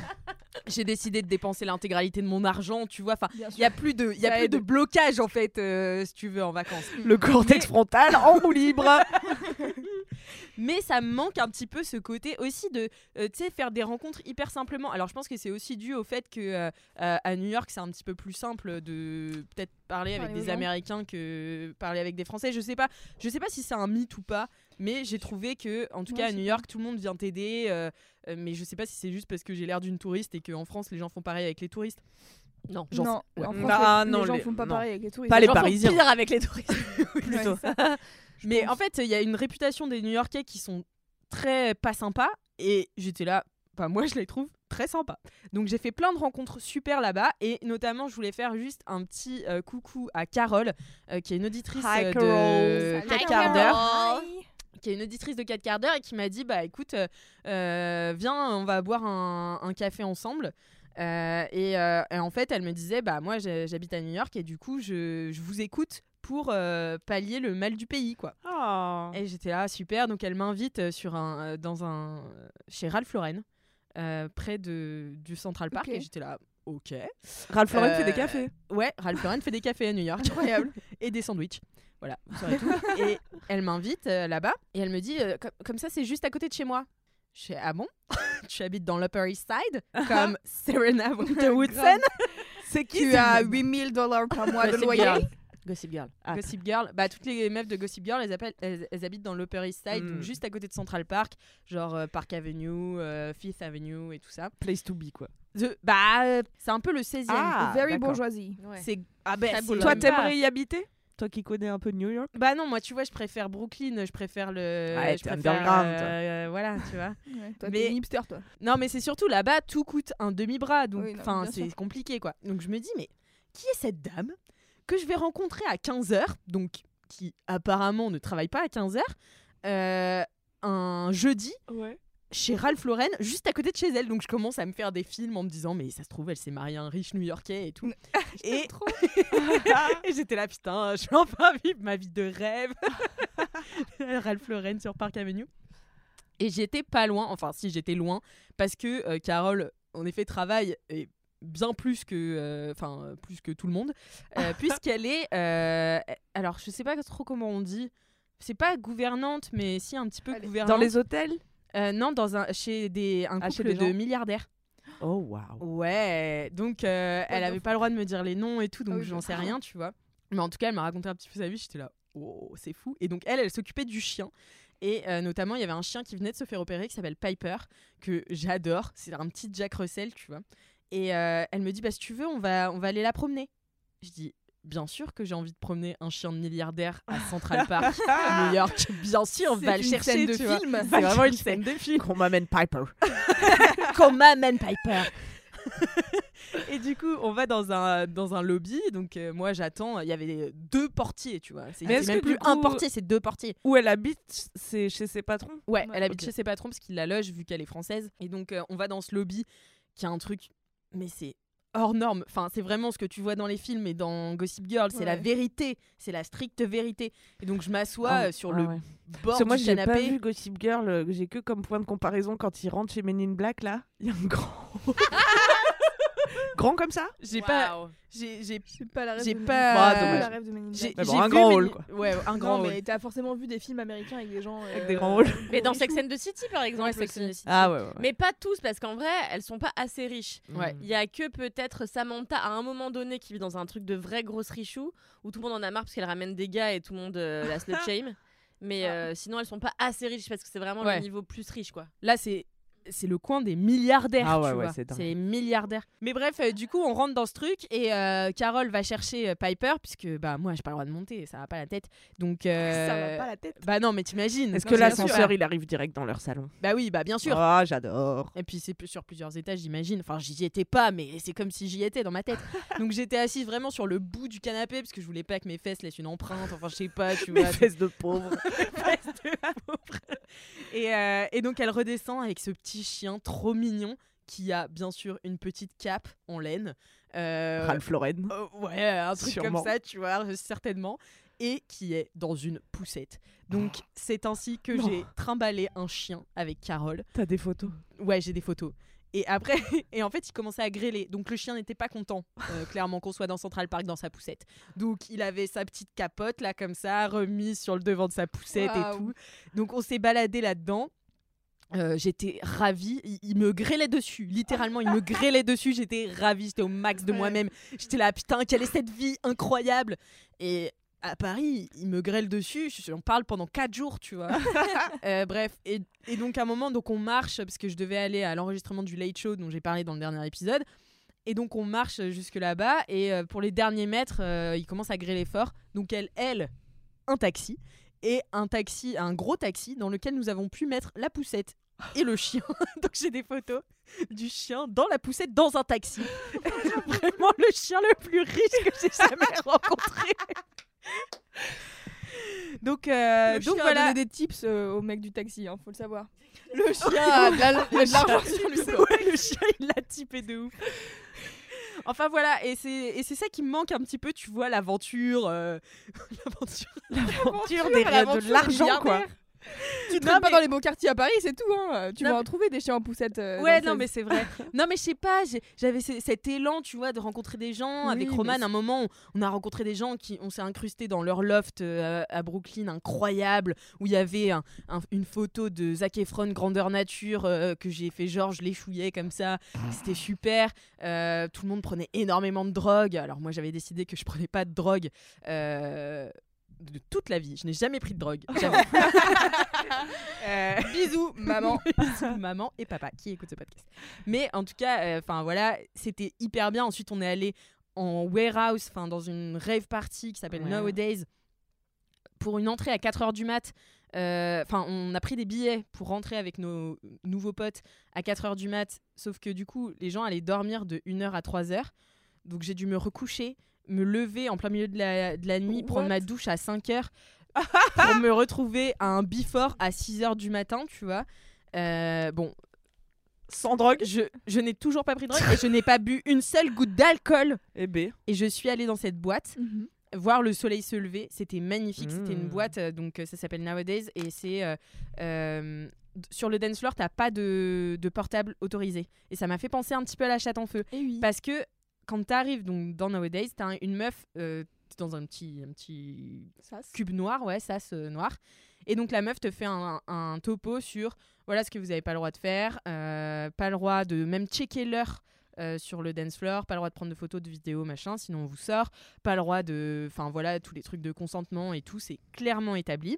Speaker 2: j'ai décidé de dépenser l'intégralité de mon argent. Tu vois, enfin, il y a plus de, y a plus de blocage en fait, euh, si tu veux, en vacances.
Speaker 3: Le cortex frontal en roue libre.
Speaker 2: Mais ça me manque un petit peu ce côté aussi de, euh, tu sais, faire des rencontres hyper simplement. Alors je pense que c'est aussi dû au fait que euh, euh, à New York, c'est un petit peu plus simple de peut-être parler avec des
Speaker 1: gens.
Speaker 2: Américains que parler avec des Français. Je sais pas, je sais pas si c'est un mythe ou pas. Mais j'ai trouvé que, en tout
Speaker 1: Ouais,
Speaker 2: cas, à New York, tout le monde vient t'aider. euh, euh, mais je sais pas si c'est juste parce que j'ai l'air d'une touriste et qu'en France, les gens font pareil avec les touristes.
Speaker 6: Non.
Speaker 2: J'en
Speaker 1: non,
Speaker 2: sais- ouais.
Speaker 1: en France,
Speaker 3: Ah,
Speaker 1: les,
Speaker 3: non,
Speaker 1: les gens
Speaker 3: les-
Speaker 1: font pas
Speaker 3: non.
Speaker 1: pareil avec les touristes.
Speaker 3: Pas
Speaker 6: Les
Speaker 3: les
Speaker 6: gens font
Speaker 3: Parisiens.
Speaker 6: pire avec les touristes.
Speaker 1: plutôt.
Speaker 2: Mais en fait, il y a une réputation des New-Yorkais qui sont très pas sympas. Et j'étais là, bah, moi je les trouve très sympas. Donc j'ai fait plein de rencontres super là-bas. Et notamment, je voulais faire juste un petit euh, coucou à Carole, euh, qui est une auditrice
Speaker 3: Hi,
Speaker 2: euh, de
Speaker 1: Salut,
Speaker 2: 4 quarts d'heure.
Speaker 1: Carole.
Speaker 2: Qui est une auditrice de 4 quarts d'heure et qui m'a dit Bah écoute, euh, euh, viens, on va boire un, un café ensemble. Euh, et, euh, et en fait, elle me disait Bah moi j'habite à New York et du coup, je, je vous écoute pour euh, pallier le mal du pays, quoi.
Speaker 3: Oh.
Speaker 2: Et j'étais là, super. Donc elle m'invite euh, sur un, euh, dans un, chez Ralph Lauren, euh, près de, du Central Park. Et j'étais là, ok.
Speaker 3: Ralph Lauren fait des cafés.
Speaker 2: Ouais, Ralph Lauren fait des cafés à New York. Incroyable. et des sandwichs. Voilà, vous saurez tout. Et elle m'invite là-bas et elle me dit, comme, ça, c'est juste à côté de chez moi. Je fais, ah bon? Tu habites dans l'Upper East Side? Comme Serena Woodson
Speaker 3: C'est qui
Speaker 1: Tu as
Speaker 3: le-
Speaker 1: 8000 dollars par mois de
Speaker 6: Gossip
Speaker 1: loyer?
Speaker 6: Gossip Girl.
Speaker 3: Ah,
Speaker 2: Gossip Girl, bah toutes les meufs de Gossip Girl, elles, appellent, elles, elles habitent dans l'Upper East Side,
Speaker 3: Mm.
Speaker 2: donc juste à côté de Central Park, genre euh, Park Avenue, euh, Fifth Avenue et tout ça.
Speaker 3: Place to be quoi.
Speaker 2: The- bah c'est un peu le 16e.
Speaker 3: Ah,
Speaker 1: Very bourgeoisie.
Speaker 2: C'est ah ben
Speaker 6: Boulogne.
Speaker 3: Toi, t'aimerais y habiter? Toi qui connais un peu New York?
Speaker 2: Bah non, moi tu vois, je préfère Brooklyn, je préfère le
Speaker 3: Ouais,
Speaker 2: je
Speaker 3: t'es
Speaker 2: préfère, euh, voilà, tu vois.
Speaker 1: Ouais, toi,
Speaker 2: Mais-
Speaker 1: t'es hipster, toi.
Speaker 2: Non, mais c'est surtout là-bas, tout coûte un demi-bras, donc enfin c'est compliqué quoi. Donc je me dis mais qui est cette dame? Que je vais rencontrer à 15h, donc qui apparemment ne travaille pas à 15h, euh, un jeudi
Speaker 3: Ouais.
Speaker 2: chez Ralph Lauren, juste à côté de chez elle. Donc je commence à me faire des films en me disant mais ça se trouve elle s'est mariée à un riche New-Yorkais et tout. et et j'étais là putain, je vais enfin vivre ma vie de rêve. Ralph Lauren sur Park Avenue. Et j'étais pas loin, enfin si j'étais loin, parce que euh, Carole, en effet, travaille et bien plus que, euh, enfin euh, plus que tout le monde, euh, puisqu'elle est, euh, alors je sais pas trop comment on dit, c'est pas gouvernante, mais si un petit peu gouvernante.
Speaker 3: Dans les hôtels?
Speaker 2: Non, dans un chez des un
Speaker 3: Ah,
Speaker 2: couple
Speaker 3: des
Speaker 2: de
Speaker 3: gens?
Speaker 2: milliardaires.
Speaker 3: Oh waouh.
Speaker 2: Ouais, donc elle avait pas le droit de me dire les noms et tout, donc
Speaker 1: oui,
Speaker 2: j'en sais rien, tu vois. Mais en tout cas, elle m'a raconté un petit peu sa vie, j'étais là, oh, c'est fou. Et donc elle, elle s'occupait du chien. Et euh, notamment, il y avait un chien qui venait de se faire opérer qui s'appelle Piper, que j'adore. C'est un petit Jack Russell, tu vois. Et euh, elle me dit, bah si tu veux, on va, on va aller la promener. Je dis, bien sûr que j'ai envie de promener un chien de milliardaire à Central Park, à New York. Bien sûr, on va le
Speaker 1: une
Speaker 2: chercher,
Speaker 1: scène de
Speaker 2: tu
Speaker 1: film.
Speaker 2: C'est vraiment une scène de film.
Speaker 3: Qu'on m'amène Piper.
Speaker 2: qu'on m'amène Piper. et du coup, on va dans un, dans un lobby. Donc, euh, moi, j'attends. Il y avait deux portiers, tu vois. C'est
Speaker 3: est-ce
Speaker 2: même
Speaker 3: que
Speaker 2: plus un portier, c'est deux portiers.
Speaker 3: Où elle habite, c'est chez ses patrons?
Speaker 2: Ouais,
Speaker 1: Ouais,
Speaker 2: elle habite chez ses patrons parce qu'il la loge vu qu'elle est française. Et donc, euh, on va dans ce lobby qui a un truc. Mais c'est hors norme. Enfin, c'est vraiment ce que tu vois dans les films et dans Gossip Girl. C'est la vérité. C'est la stricte vérité. Et donc, je m'assois
Speaker 3: Ah,
Speaker 2: euh, sur
Speaker 3: ah
Speaker 2: le
Speaker 3: ouais.
Speaker 2: bord
Speaker 3: Parce que moi,
Speaker 2: du
Speaker 3: j'ai pas
Speaker 2: canapé.
Speaker 3: vu Gossip Girl. euh, J'ai que comme point de comparaison quand il rentre chez Men in Black, là, il y a un grand. grand comme ça?
Speaker 2: J'ai pas. J'ai
Speaker 1: pas la rêve
Speaker 2: J'ai
Speaker 1: de
Speaker 2: pas-.
Speaker 3: Bah, dommage.
Speaker 1: la rêve de Men in
Speaker 2: j'ai-
Speaker 3: bon, un grand rôle, quoi.
Speaker 2: Ouais, un grand
Speaker 1: Non,
Speaker 2: rôle.
Speaker 1: mais t'as forcément vu des films américains avec des gens.
Speaker 3: Avec
Speaker 1: euh,
Speaker 3: des grands rôles.
Speaker 6: Mais dans Sex and the City, par exemple.
Speaker 2: Ouais, Sex and the City.
Speaker 3: Ah ouais, ouais. ouais.
Speaker 6: Mais pas tous, parce qu'en vrai, elles sont pas assez riches.
Speaker 2: Ouais.
Speaker 6: Il y a que peut-être Samantha à un moment donné qui vit dans un truc de vraie grosse richou où tout le monde en a marre parce qu'elle ramène des gars et tout le monde euh, la slut shame. Mais euh, sinon, elles sont pas assez riches parce que c'est vraiment
Speaker 2: Ouais.
Speaker 6: le niveau plus riche, quoi.
Speaker 2: Là, c'est c'est le coin des milliardaires.
Speaker 3: Ah
Speaker 2: tu
Speaker 3: ouais, ouais,
Speaker 2: vois.
Speaker 3: c'est dingue.
Speaker 2: c'est les milliardaires. Mais bref, euh, du coup, on rentre dans ce truc et euh, Carole va chercher euh, Piper puisque bah moi, j'ai pas le droit de monter, ça va pas la tête. Donc euh,
Speaker 1: Ça va pas la tête.
Speaker 2: Bah non, mais t'imagines.
Speaker 3: Est-ce que
Speaker 2: bien sûr.
Speaker 3: l'ascenseur, il arrive direct dans leur salon?
Speaker 2: Bah oui, bah bien sûr.
Speaker 3: Ah, j'adore.
Speaker 2: Et puis c'est plus- sur plusieurs étages, j'imagine. Enfin, j'y étais pas, mais c'est comme si j'y étais dans ma tête. Donc j'étais assise vraiment sur le bout du canapé parce que je voulais pas que mes fesses laissent une empreinte. Enfin, je sais pas, tu
Speaker 3: Mes
Speaker 2: vois.
Speaker 3: fesses de pauvre.
Speaker 2: fesses de pauvre. Et, euh, et donc elle redescend avec ce petit chien trop mignon qui a bien sûr une petite cape en laine. Euh,
Speaker 3: Ralph Lauren.
Speaker 2: euh, ouais, un truc
Speaker 3: Sûrement.
Speaker 2: comme ça, tu vois, euh, certainement. Et qui est dans une poussette. Donc c'est ainsi que j'ai trimballé un chien avec Carole.
Speaker 3: T'as des photos
Speaker 2: Ouais, j'ai des photos. Et après, et en fait, il commençait à grêler. Donc le chien n'était pas content, euh, clairement, qu'on soit dans Central Park dans sa poussette. Donc il avait sa petite capote là, comme ça, remise sur le devant de sa poussette et tout. Donc on s'est baladé là-dedans. Euh, j'étais ravie, il, il me grêlait dessus, littéralement, il me grêlait dessus, j'étais ravie, j'étais au max de
Speaker 1: Ouais.
Speaker 2: moi-même. J'étais là, putain, quelle est cette vie incroyable Et à Paris, il me grêle dessus, j'en parle pendant 4 jours, tu vois. Euh, bref, et, et donc à un moment, donc on marche, parce que je devais aller à l'enregistrement du Late Show dont j'ai parlé dans le dernier épisode. Et donc on marche jusque là-bas, et euh, pour les derniers mètres, euh, il commence à grêler fort. Donc elle, elle, un taxi, et un taxi, un gros taxi, dans lequel nous avons pu mettre la poussette et le chien. donc j'ai des photos du chien dans la poussette dans un taxi. Vraiment le chien le plus riche que j'ai jamais rencontré. Donc, euh,
Speaker 1: Le
Speaker 2: donc
Speaker 1: chien a
Speaker 2: voilà.
Speaker 1: donné des tips euh, au mec du taxi, hein, faut le savoir. Le chien a de a l'argent sur lui.
Speaker 2: le chien, il l'a typé de ouf. Enfin voilà, et c'est et c'est ça qui me manque un petit peu, tu vois, l'aventure. euh, l'aventure.
Speaker 3: L'aventure de l'argent, quoi.
Speaker 1: Tu te
Speaker 2: Non,
Speaker 1: pas dans les beaux quartiers à Paris, c'est tout. Hein. Tu
Speaker 2: Non,
Speaker 1: vas
Speaker 2: mais-
Speaker 1: en trouver des chiens en poussette. euh,
Speaker 2: Ouais, non, mais
Speaker 1: 16.
Speaker 2: c'est vrai. non, mais je sais pas, j'avais ce- cet élan, tu vois, de rencontrer des gens.
Speaker 1: Oui,
Speaker 2: Avec Roman, à un moment, on, a rencontré des gens qui, on s'est incrusté dans leur loft euh, à Brooklyn, incroyable, où il y avait un- un- une photo de Zac Efron, grandeur nature, euh, que j'ai fait genre, je l'échouillais comme ça. C'était super. Tout le monde prenait énormément de drogue. Alors moi, j'avais décidé que je prenais pas de drogue. Euh, de toute la vie, je n'ai jamais pris de drogue. Jamais. Euh,
Speaker 1: Bisous, maman.
Speaker 2: Bisous, maman et papa qui écoutent ce podcast. Mais en tout cas, enfin voilà, c'était hyper bien. Ensuite, on est allé en warehouse, enfin dans une rave party qui s'appelle
Speaker 3: Ouais.
Speaker 2: Nowadays, pour une entrée à 4h du mat. Euh, Enfin, on a pris des billets pour rentrer avec nos nouveaux potes à 4h du mat. Sauf que du coup, les gens allaient dormir de 1h à 3h. Donc j'ai dû me recoucher, me lever en plein milieu de la, de la nuit, prendre
Speaker 1: What?
Speaker 2: ma douche à 5h pour me retrouver à un before à 6h du matin, tu vois. Euh, bon,
Speaker 3: Sans drogue?
Speaker 2: Je, je n'ai toujours pas pris de drogue et je n'ai pas bu une seule goutte d'alcool.
Speaker 3: Eh ben.
Speaker 2: Et je suis allée dans cette boîte voir le soleil se lever. C'était magnifique. C'était une
Speaker 3: Mm.
Speaker 2: boîte, euh, donc euh, ça s'appelle Nowadays. Et c'est. euh, sur le dance floor, t'as pas de, de portable autorisé. Et ça m'a fait penser un petit peu à la chatte en feu.
Speaker 1: Oui.
Speaker 2: Parce que quand t'arrives donc, dans Nowadays, t'as un- une meuf euh, dans un petit, un petit cube noir, ouais, ce noir. Et donc la meuf te fait un, un topo sur voilà ce que vous n'avez pas le droit de faire, euh, pas le droit de même checker l'heure euh, sur le dance floor, pas le droit de prendre de photos, de vidéos, machin, sinon on vous sort, pas le droit de, enfin voilà, tous les trucs de consentement et tout, c'est clairement établi.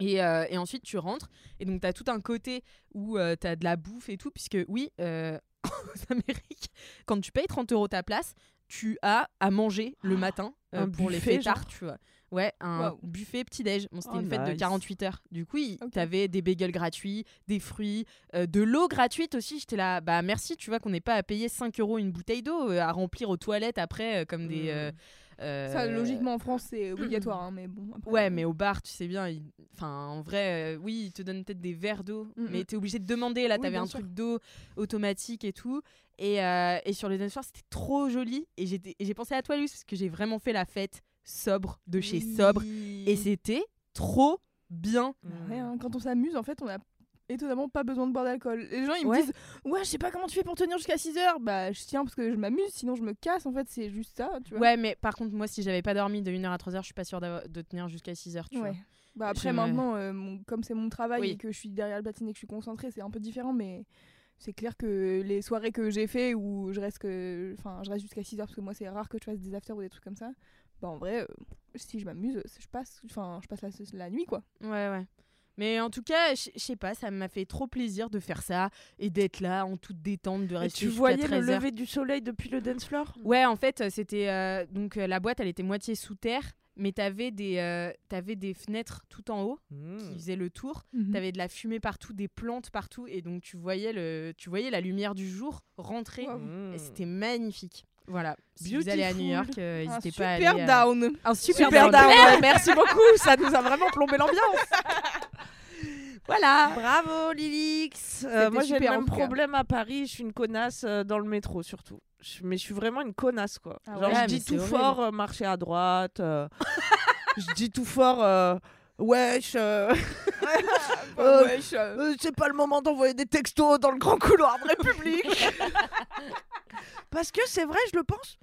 Speaker 2: Et, euh, et ensuite, tu rentres. Et donc, tu as tout un côté où tu as de la bouffe et tout. Puisque, oui, euh, aux Amériques, quand tu payes 30 euros ta place, tu as à manger le matin euh, pour les
Speaker 3: buffet,
Speaker 2: fêtards,
Speaker 3: genre
Speaker 2: tu vois. Ouais, un buffet petit-déj. Bon, c'était
Speaker 3: Oh,
Speaker 2: une fête de
Speaker 3: nice.
Speaker 2: 48 heures. Du coup, il-
Speaker 1: Ok.
Speaker 2: t'avais des bagels gratuits, des fruits, euh, de l'eau gratuite aussi. J'étais là, bah merci, tu vois, qu'on n'ait pas à payer 5 euros une bouteille d'eau, euh, à remplir aux toilettes après, comme des.
Speaker 3: Mm.
Speaker 2: Euh, euh,
Speaker 1: Ça, logiquement, en France, c'est obligatoire. hein, mais bon, après,
Speaker 2: Ouais, mais au bar, tu sais bien, il- enfin, en vrai, euh, oui, ils te donnent peut-être des verres d'eau,
Speaker 1: Mm,
Speaker 2: mais
Speaker 1: mm.
Speaker 2: t'es obligé de demander. Là,
Speaker 1: Oui,
Speaker 2: t'avais un
Speaker 1: sûr.
Speaker 2: truc d'eau automatique et tout. Et, euh, et sur les dance c'était trop joli. Et j'ai pensé à toi, Luce, parce que j'ai vraiment fait la fête sobre de chez sobre. Et c'était trop bien.
Speaker 1: Ouais, hein, quand on s'amuse, en fait, on a étonnamment pas besoin de boire d'alcool. Les gens, ils me
Speaker 2: Ouais.
Speaker 1: disent Ouais, je sais pas comment tu fais pour tenir jusqu'à 6 heures. Bah, je tiens parce que je m'amuse, sinon je me casse. En fait, c'est juste ça, tu vois.
Speaker 2: Ouais, mais par contre, moi, si j'avais pas dormi de 1h à 3h, je suis pas sûre de tenir jusqu'à 6h, tu
Speaker 1: Ouais.
Speaker 2: vois.
Speaker 1: Bah après maintenant, euh, mon- comme c'est mon travail
Speaker 2: Oui.
Speaker 1: et que je suis derrière le platine et que je suis concentrée, c'est un peu différent, mais c'est clair que les soirées que j'ai fait où je reste que, enfin, je reste jusqu'à 6 heures parce que moi c'est rare que je fasse des afters ou des trucs comme ça. Bah en vrai, euh, si je m'amuse, je passe, enfin, je passe la, la nuit quoi.
Speaker 2: Ouais, ouais. Mais en tout cas, je sais pas, ça m'a fait trop plaisir de faire ça et d'être là en toute détente, de
Speaker 3: Et
Speaker 2: rester
Speaker 3: tu
Speaker 2: jusqu'à
Speaker 3: voyais le
Speaker 2: 13 heures.
Speaker 3: lever du soleil depuis le dance floor?
Speaker 2: Ouais, en fait, euh, c'était euh, donc euh, la boîte, elle était moitié sous terre, mais t'avais des euh, t'avais des fenêtres tout en haut qui faisaient le tour.
Speaker 1: Mhm.
Speaker 2: T'avais de la fumée partout, des plantes partout, et donc tu voyais le tu voyais la lumière du jour rentrer.
Speaker 1: Wow.
Speaker 3: Mmh.
Speaker 2: Et c'était magnifique. Voilà. Si vous allez à New York, euh, n'hésitez pas à aller.
Speaker 1: super
Speaker 2: euh,
Speaker 1: down.
Speaker 2: Un super,
Speaker 3: Super
Speaker 2: down.
Speaker 3: merci beaucoup, ça nous a vraiment plombé l'ambiance.
Speaker 2: Voilà.
Speaker 3: Bravo Lilix. Euh, moi j'ai le même problème à Paris, je suis une connasse euh, dans le métro surtout. Je- mais je suis vraiment une connasse quoi.
Speaker 1: Ah
Speaker 3: Genre
Speaker 1: ouais,
Speaker 3: je dis tout
Speaker 2: horrible.
Speaker 3: fort euh, marcher à droite. euh, je dis tout fort euh, wesh. euh. Euh,
Speaker 1: wesh.
Speaker 3: Euh, c'est pas le moment d'envoyer des textos dans le grand couloir de République. Parce que c'est vrai, je le pense.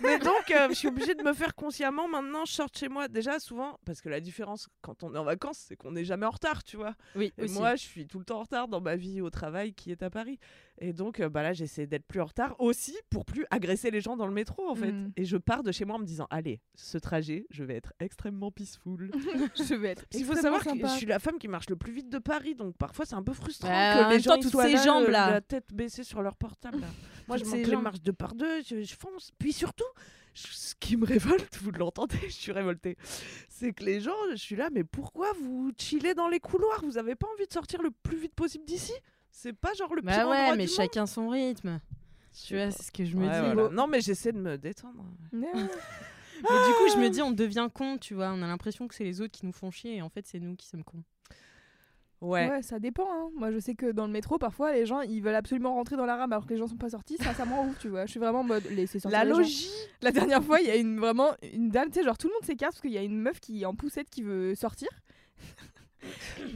Speaker 3: Mais donc, je suis obligée de me faire consciemment. Maintenant, je sors de chez moi. Déjà, souvent, parce que la différence quand on est en vacances, c'est qu'on n'est jamais en retard, tu vois.
Speaker 2: Oui,
Speaker 3: Et
Speaker 2: aussi.
Speaker 3: moi, je suis tout le temps en retard dans ma vie au travail qui est à Paris. Et donc, euh, bah là, j'essaie d'être plus en retard aussi pour plus agresser les gens dans le métro, en fait.
Speaker 1: Mm.
Speaker 3: Et je pars de chez moi en me disant, allez, ce trajet, je vais être extrêmement peaceful.
Speaker 1: Je vais être.
Speaker 3: Il faut savoir que je suis la femme qui marche le plus vite de Paris, donc parfois c'est un peu frustrant
Speaker 2: en
Speaker 3: que les gens
Speaker 2: toutes
Speaker 3: soient
Speaker 2: ces
Speaker 3: là,
Speaker 2: jambes,
Speaker 3: le-
Speaker 2: là.
Speaker 3: la tête baissée sur leur portable. là. Moi, je
Speaker 2: ces
Speaker 3: les marches de par deux, je, je fonce. Puis surtout, je- ce qui me révolte, vous l'entendez, je suis révoltée, c'est que les gens, je suis là, mais pourquoi vous chillez dans les couloirs? Vous avez pas envie de sortir le plus vite possible d'ici? C'est pas genre le pire
Speaker 2: Bah
Speaker 3: endroit
Speaker 2: ouais,
Speaker 3: du
Speaker 2: mais
Speaker 3: monde
Speaker 2: chacun son rythme. Tu vois, c'est ce que je me
Speaker 3: Ouais,
Speaker 2: dis.
Speaker 3: voilà. Non, mais j'essaie de me détendre.
Speaker 2: Mais du coup, je me dis, on devient con, tu vois. On a l'impression que c'est les autres qui nous font chier et en fait, c'est nous qui sommes cons.
Speaker 3: Ouais.
Speaker 1: Ouais, ça dépend. hein. Moi, je sais que dans le métro, parfois, les gens, ils veulent absolument rentrer dans la rame alors que les gens sont pas sortis. Ça, ça me rend ouf, tu vois. Je suis vraiment en mode laissez sortir
Speaker 3: La
Speaker 1: les gens.
Speaker 3: logique
Speaker 1: La dernière fois, il y a une vraiment une dame, tu sais, genre tout le monde s'écarte parce qu'il y a une meuf qui est en poussette qui veut sortir.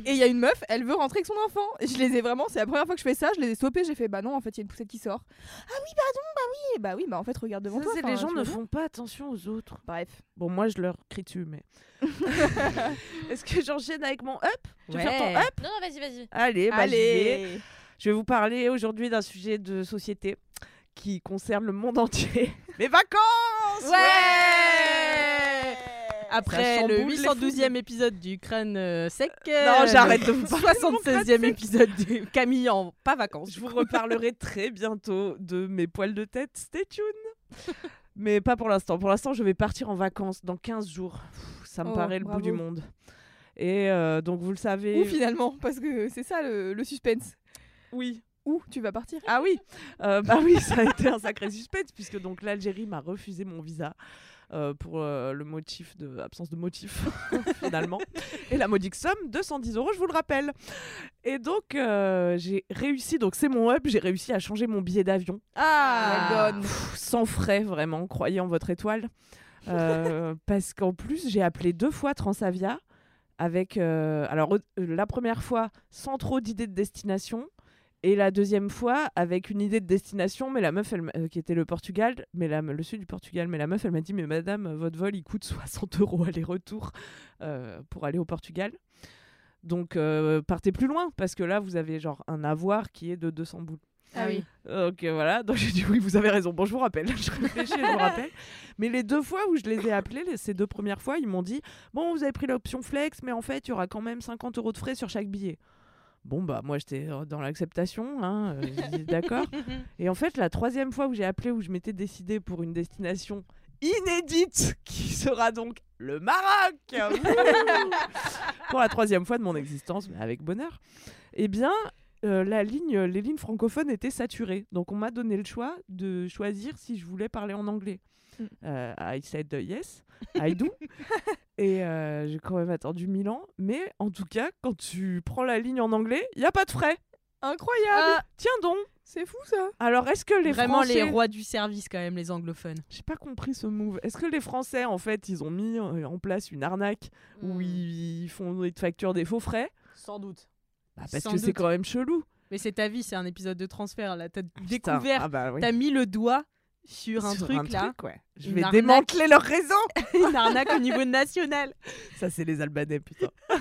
Speaker 1: Et il y a une meuf, elle veut rentrer avec son enfant. Et je les ai vraiment, c'est la première fois que je fais ça, je les ai stoppés, j'ai fait bah non, en fait, il y a une poussette qui sort. Ah oui, pardon, bah oui, bah oui, bah en fait, regarde devant
Speaker 3: Ça,
Speaker 1: toi.
Speaker 3: les gens ne font pas attention aux autres.
Speaker 1: Bref.
Speaker 3: Bon, moi, je leur crie dessus, mais. Est-ce que j'enchaîne avec mon up? Tu veux faire ton
Speaker 2: Ouais.
Speaker 3: up?
Speaker 2: Non, non, vas-y, vas-y.
Speaker 3: Allez, bah, vais.
Speaker 1: Allez.
Speaker 3: Je vais vous parler aujourd'hui d'un sujet de société qui concerne le monde entier. Les vacances
Speaker 2: Ouais Après le
Speaker 3: chamboule les
Speaker 2: 812e épisode du crâne euh, sec.
Speaker 3: Non, j'arrête de vous parler de mon crâne
Speaker 2: 76e épisode de Camille en pas vacances.
Speaker 3: Je vous reparlerai très bientôt de mes poils de tête. Stay tuned Mais pas pour l'instant. Pour l'instant, je vais partir en vacances dans 15 jours. Pff, Ça me
Speaker 1: Oh,
Speaker 3: paraît le
Speaker 1: bravo.
Speaker 3: bout du monde. Et euh, donc, vous le savez.
Speaker 1: Où finalement Parce que c'est ça le, le suspense.
Speaker 3: Oui.
Speaker 1: Où tu vas partir
Speaker 3: Ah oui, Euh, bah oui, ça a été un sacré suspense puisque donc l'Algérie m'a refusé mon visa pour euh, le motif de absence de motif finalement et la modique somme 210 euros, je vous le rappelle. Et donc euh, j'ai réussi, donc c'est mon up, j'ai réussi à changer mon billet d'avion
Speaker 1: Ah.
Speaker 3: Pff, sans frais vraiment, croyez en votre étoile, Euh, parce qu'en plus j'ai appelé deux fois Transavia avec euh, alors euh, la première fois sans trop d'idées de destination et la deuxième fois avec une idée de destination mais la meuf elle, euh, qui était le Portugal mais la, le sud du Portugal mais la meuf elle m'a dit mais madame votre vol il coûte 60 euros aller-retour euh, pour aller au Portugal donc euh, partez plus loin parce que là vous avez genre un avoir qui est de 200 boules
Speaker 2: Ah oui.
Speaker 3: Ok, voilà. Donc j'ai dit oui, vous avez raison. Bon, je vous rappelle. Je réfléchis je vous rappelle. Mais les deux fois où je les ai appelés, les- ces deux premières fois, ils m'ont dit Bon, vous avez pris l'option flex, mais en fait, il y aura quand même 50 euros de frais sur chaque billet. Bon, bah, moi, j'étais euh, dans l'acceptation. Hein, euh, d'accord. Et en fait, la troisième fois où j'ai appelé, où je m'étais décidée pour une destination inédite, qui sera donc le Maroc Wouh Pour la troisième fois de mon existence, mais avec bonheur. Eh bien, euh, la ligne, les lignes francophones étaient saturées. Donc on m'a donné le choix de choisir si je voulais parler en anglais.
Speaker 1: Mm.
Speaker 3: Euh, I said yes, I do. Et euh, j'ai quand même attendu mille ans. Mais en tout cas, quand tu prends la ligne en anglais, il n'y a pas de frais.
Speaker 1: Incroyable.
Speaker 3: Tiens donc
Speaker 1: C'est fou ça.
Speaker 3: Alors est-ce que les
Speaker 2: Vraiment
Speaker 3: Français...
Speaker 2: les rois du service quand même, les anglophones.
Speaker 3: J'ai pas compris ce move. Est-ce que les Français, en fait, ils ont mis euh, en place une arnaque où ils font, ils te facturent des faux frais?
Speaker 2: Sans doute.
Speaker 3: Bah, Parce
Speaker 2: Sans
Speaker 3: que c'est quand même chelou.
Speaker 2: Mais c'est ta vie, c'est un épisode de transfert là. T'as découvert,
Speaker 3: Ah bah oui.
Speaker 2: t'as mis le doigt sur un
Speaker 3: Sur
Speaker 2: truc là,
Speaker 3: ouais. Je vais
Speaker 2: arnaque.
Speaker 3: démanteler leur réseau.
Speaker 2: une arnaque au niveau national.
Speaker 3: Ça, c'est les Albanais, putain.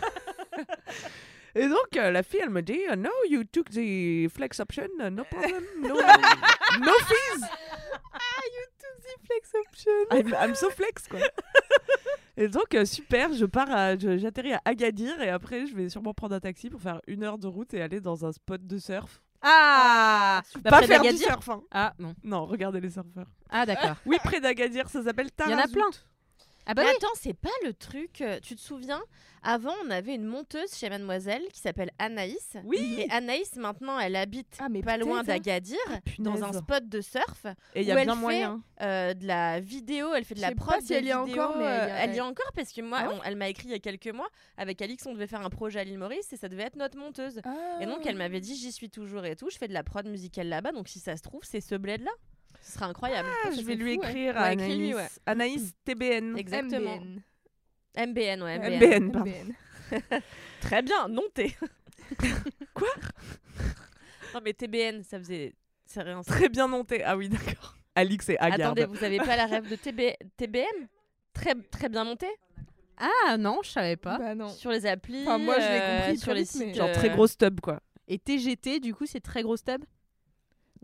Speaker 3: Et donc, euh, la fille, elle me dit uh, No, you took the flex option, uh, no problem, no, no fees.
Speaker 1: Flex option.
Speaker 3: I'm, I'm so flex, quoi. Et donc, euh, super, je pars, à- j'atterris à Agadir et après, je vais sûrement prendre un taxi pour faire une heure de route et aller dans un spot de surf.
Speaker 2: Ah Bah,
Speaker 3: Pas
Speaker 2: près
Speaker 3: faire du
Speaker 2: d'Agadir
Speaker 3: surf, hein.
Speaker 2: Ah non.
Speaker 3: Non, regardez les surfeurs.
Speaker 2: Ah d'accord.
Speaker 3: Oui, près d'Agadir, ça s'appelle
Speaker 2: Il y en a plein. Ah bah
Speaker 6: Mais
Speaker 2: oui.
Speaker 6: attends, c'est pas le truc. euh, Tu te souviens Avant, on avait une monteuse chez Mademoiselle qui s'appelle Anaïs.
Speaker 3: Oui.
Speaker 6: Et Anaïs, maintenant, elle habite
Speaker 1: Ah, mais
Speaker 6: pas loin
Speaker 1: hein.
Speaker 6: d'Agadir, dans un spot de surf,
Speaker 3: Et il y
Speaker 6: où
Speaker 3: a
Speaker 6: elle
Speaker 3: bien
Speaker 6: fait
Speaker 3: moyen.
Speaker 6: euh, de la vidéo. Elle fait de
Speaker 1: Je
Speaker 6: la
Speaker 1: sais
Speaker 6: prod
Speaker 1: pas si
Speaker 6: de
Speaker 1: elle y est
Speaker 6: vidéo,
Speaker 1: encore, mais
Speaker 6: euh,
Speaker 1: il y a-
Speaker 6: elle y est
Speaker 1: ouais.
Speaker 6: encore parce que moi,
Speaker 1: Ah
Speaker 6: on- elle m'a écrit il y a quelques mois. Avec Alix, on devait faire un projet à l'île Maurice et ça devait être notre monteuse. Et donc, elle m'avait dit J'y suis toujours et tout. Je fais de la prod musicale là-bas. Donc, si ça se trouve, c'est ce bled-là. Ce sera incroyable.
Speaker 3: Ah, je vais lui
Speaker 6: fou,
Speaker 3: écrire
Speaker 6: Ouais,
Speaker 3: à Anaïs.
Speaker 6: ouais.
Speaker 3: Anaïs TBN.
Speaker 6: Exactement.
Speaker 1: MBN.
Speaker 6: MBN, ouais. MBN.
Speaker 3: MBN, pardon.
Speaker 1: MBN.
Speaker 6: Très bien, non T. Quoi? Non mais TBN, ça faisait. C'est rien. ça.
Speaker 3: Très bien monté. Ah oui, d'accord. Alix et Agarde.
Speaker 6: Attendez, vous avez pas la rêve de TB... TBM Très très bien monté?
Speaker 2: Ah non, je savais pas.
Speaker 1: Bah non.
Speaker 6: sur les applis,
Speaker 1: Enfin, moi, je l'ai
Speaker 6: euh,
Speaker 1: compris
Speaker 6: sur les sites.
Speaker 3: Genre
Speaker 6: euh,
Speaker 3: très gros stub, quoi.
Speaker 2: Et TGT, du coup, c'est très gros stub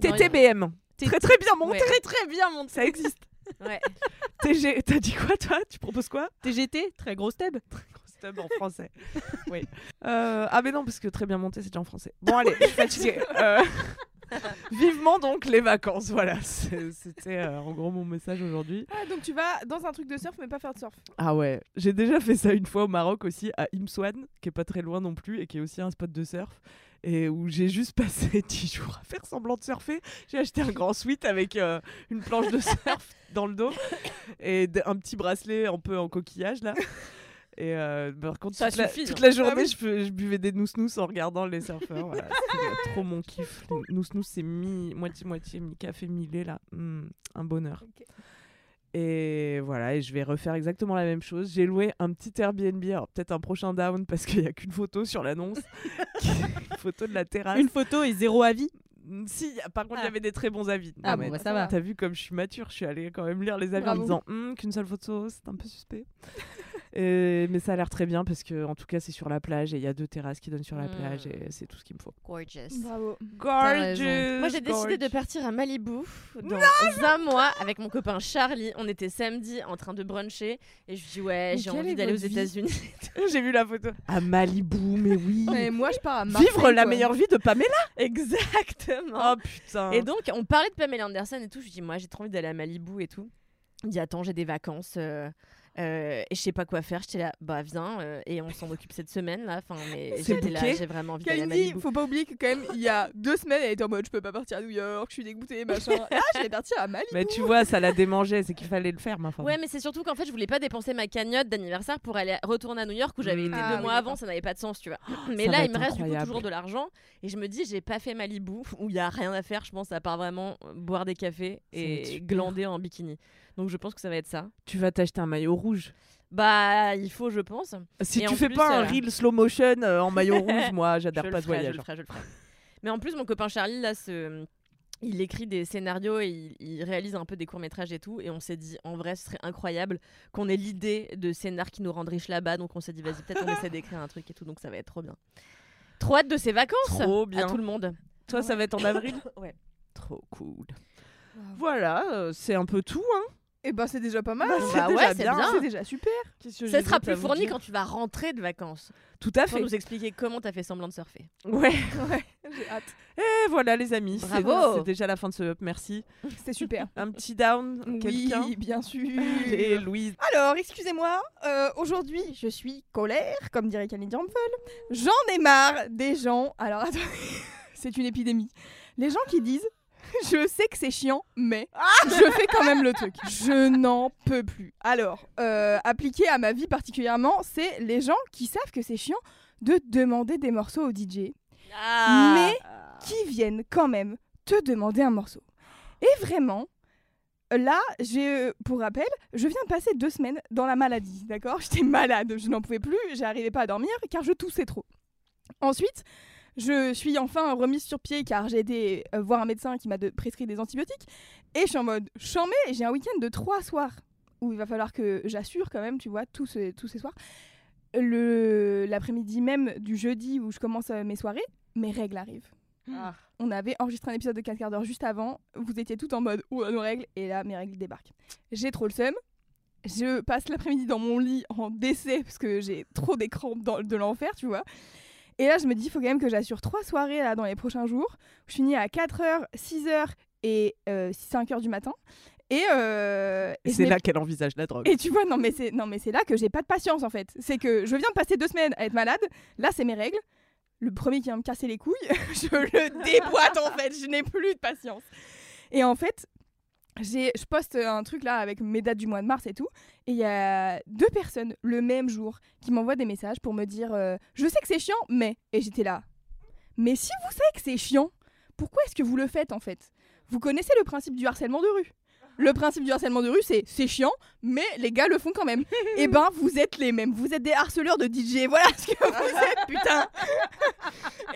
Speaker 6: non,
Speaker 3: TTBM. Très très bien monté.
Speaker 6: Ouais.
Speaker 2: Très très bien mon
Speaker 3: Ça existe.
Speaker 6: Ouais.
Speaker 3: TG. T'as dit quoi, toi? Tu proposes quoi?
Speaker 2: TGT, très gros stub.
Speaker 3: Gros stub en français. oui. Euh, ah, mais non, parce que très bien monté, c'est déjà en français. Bon, allez, je suis fatiguée. Euh, Vivement donc les vacances, voilà. C'était euh, en gros mon message aujourd'hui.
Speaker 1: Ah, donc tu vas dans un truc de surf, mais pas faire de surf.
Speaker 3: Ah ouais, j'ai déjà fait ça une fois au Maroc aussi, à Imswan, qui est pas très loin non plus et qui est aussi un spot de surf. Et où j'ai juste passé 10 jours à faire semblant de surfer. J'ai acheté un grand suite avec euh, une planche de surf dans le dos et un petit bracelet un peu en coquillage là. Et euh, par contre,
Speaker 6: Ça
Speaker 3: toute, la, toute
Speaker 6: hein.
Speaker 3: la journée,
Speaker 1: Ah oui.
Speaker 3: je, buvais des nous-nous en regardant les surfeurs. Voilà, C'était trop mon kiff. Nous-nous, c'est mi moitié-moitié, mi-café, mi-lait là. Hmm, un bonheur. Et voilà, et je vais refaire exactement la même chose. J'ai loué un petit Airbnb, alors peut-être un prochain down parce qu'il n'y a qu'une photo sur l'annonce. une photo de la terrasse.
Speaker 2: Une photo et zéro avis.
Speaker 3: Si, par contre, il y
Speaker 2: Ah.
Speaker 3: avait des très bons avis.
Speaker 2: Ah bon, bah, ça va.
Speaker 3: T'as vu comme je suis mature, je suis allée quand même lire les avis en
Speaker 1: Bravo.
Speaker 3: me disant Hum, qu'une seule photo, c'est un peu suspect. Et- mais ça a l'air très bien parce que en tout cas c'est sur la plage et il y a deux terrasses qui donnent sur la
Speaker 6: Mm.
Speaker 3: plage et c'est tout ce qu'il me faut.
Speaker 6: Gorgeous.
Speaker 1: Bravo.
Speaker 3: Gorgeous.
Speaker 6: Moi j'ai décidé de partir à Malibu dans un mois avec mon copain Charlie. On était samedi en train de bruncher et je lui dis ouais
Speaker 1: Mais
Speaker 6: j'ai envie d'aller aux États-Unis.
Speaker 3: J'ai vu la photo. À Malibu, mais oui.
Speaker 1: Et moi, je pars à Marseille.
Speaker 3: Vivre la
Speaker 1: quoi.
Speaker 3: meilleure vie de Pamela.
Speaker 6: Exactement.
Speaker 3: Oh putain.
Speaker 6: Et donc, on parlait de Pamela Anderson et tout. Je lui dis, moi, j'ai trop envie d'aller à Malibu et tout. Il dit, attends, j'ai des vacances euh, euh, et je sais pas quoi faire. J'étais là, bah viens euh, et on s'en occupe cette semaine là. Enfin, mais j'étais là, j'ai vraiment envie d'aller à Malibu.
Speaker 1: faut pas oublier que quand même, il y a deux semaines, elle était en mode je peux pas partir à New York, je suis dégoûtée, machin. Ah, je vais partir à Mali.
Speaker 3: mais tu vois, ça l'a démangé, c'est qu'il fallait le faire, ma femme.
Speaker 6: Ouais, mais c'est surtout qu'en fait, je voulais pas dépenser ma cagnotte d'anniversaire pour aller retourner à New York où j'avais
Speaker 3: Mm.
Speaker 6: été
Speaker 1: Ah
Speaker 6: deux
Speaker 1: oui,
Speaker 6: mois avant, ça n'avait pas de sens, tu vois. mais
Speaker 3: ça
Speaker 6: là, il me reste du coup
Speaker 3: incroyable.
Speaker 6: toujours de l'argent et je me dis, j'ai pas fait Malibu où il y a rien à faire, je pense, à part vraiment boire des cafés et glander en bikini. Donc je pense que ça va être ça.
Speaker 3: Tu vas t'acheter un maillot rouge.
Speaker 6: Bah, il faut, je pense.
Speaker 3: Si
Speaker 6: Et
Speaker 3: tu
Speaker 6: en
Speaker 3: fais
Speaker 6: plus,
Speaker 3: pas un
Speaker 6: euh,
Speaker 3: reel slow motion euh, en maillot rouge, moi,
Speaker 6: Je
Speaker 3: j'adhère
Speaker 6: le
Speaker 3: pas ce
Speaker 6: ferai, je
Speaker 3: voyage.
Speaker 6: le ferai, je le ferai. Mais en plus, mon copain Charlie, là, ce- il écrit des scénarios et il, il réalise un peu des courts-métrages et tout. Et on s'est dit, en vrai, ce serait incroyable qu'on ait l'idée de scénar qui nous rendent riches là-bas. Donc on s'est dit, vas-y, peut-être on essaie d'écrire un truc et tout. Donc ça va être trop bien. Trop hâte de ces vacances
Speaker 3: Trop bien.
Speaker 6: à tout le monde.
Speaker 3: Toi, ça va être en avril
Speaker 6: Ouais.
Speaker 3: Trop cool. Voilà, euh, c'est un peu tout. Hein.
Speaker 1: Et ben c'est déjà pas mal.
Speaker 3: Bah, c'est
Speaker 6: Bah
Speaker 3: déjà
Speaker 6: ouais, c'est
Speaker 3: bien.
Speaker 6: bien.
Speaker 1: C'est déjà super.
Speaker 3: Qu'est-ce que
Speaker 6: Ça
Speaker 3: j'ai
Speaker 6: sera plus fourni quand tu vas rentrer de vacances.
Speaker 3: Tout à
Speaker 6: Pour
Speaker 3: fait.
Speaker 6: nous expliquer comment t'as fait semblant de surfer.
Speaker 3: Ouais.
Speaker 1: Ouais, j'ai hâte.
Speaker 3: Et voilà, les amis. c'est-
Speaker 6: Bravo.
Speaker 3: C'est déjà la fin de ce up. Merci.
Speaker 1: C'était super.
Speaker 3: Un petit down, quelqu'un
Speaker 1: Oui, bien sûr.
Speaker 3: Et Louise.
Speaker 1: Alors, excusez-moi, euh, aujourd'hui, je suis colère, comme dirait Kalindi Rampel. J'en ai marre des gens. Alors, attendez, c'est une épidémie. Les gens qui disent Je sais que c'est chiant, mais je fais quand même le truc. Je n'en peux plus. Alors, euh, appliqué à ma vie particulièrement, c'est les gens qui savent que c'est chiant de demander des morceaux au DJ, mais qui viennent quand même te demander un morceau. Et vraiment, là, j'ai, euh, pour rappel, je viens de passer deux semaines dans la maladie, d'accord? J'étais malade, je n'en pouvais plus, j'arrivais pas à dormir car je toussais trop. Ensuite, je suis enfin remise sur pied car j'ai été euh, voir un médecin qui m'a de- prescrit des antibiotiques et je suis en mode chambé, j'ai un week-end de trois soirs où il va falloir que j'assure quand même, tu vois, tous, ces- tous ces soirs. Le, l'après-midi même du jeudi où je commence euh, mes soirées, mes règles arrivent.
Speaker 6: Ah.
Speaker 1: On avait enregistré un épisode de 4 quarts d'heure juste avant. Vous étiez tout en mode où nos règles et là mes règles débarquent. J'ai trop le seum. Je passe l'après-midi dans mon lit en décès parce que j'ai trop des crampes dans- de l'enfer, tu vois. Et là je me dis il faut quand même que j'assure trois soirées là dans les prochains jours. Je finis à 4h, 6h et 5h du matin. Et, euh, et
Speaker 3: C'est là qu'elle envisage la drogue.
Speaker 1: et tu vois, non mais c'est non mais c'est là que j'ai pas de patience en fait. C'est que je viens de passer deux semaines à être malade. Là, c'est mes règles. Le premier qui va me casser les couilles, je le déboîte en fait. Je n'ai plus de patience. Et en fait, je poste un truc là avec mes dates du mois de mars et tout. Et il y a deux personnes le même jour qui m'envoient des messages pour me dire euh, Je sais que c'est chiant, mais. Et j'étais là. Mais si vous savez que c'est chiant, pourquoi est-ce que vous le faites en fait? Vous connaissez le principe du harcèlement de rue? Le principe du harcèlement de rue, c'est c'est chiant, mais les gars le font quand même. Et ben, vous êtes les mêmes. Vous êtes des harceleurs de DJ. Voilà ce que vous êtes, putain.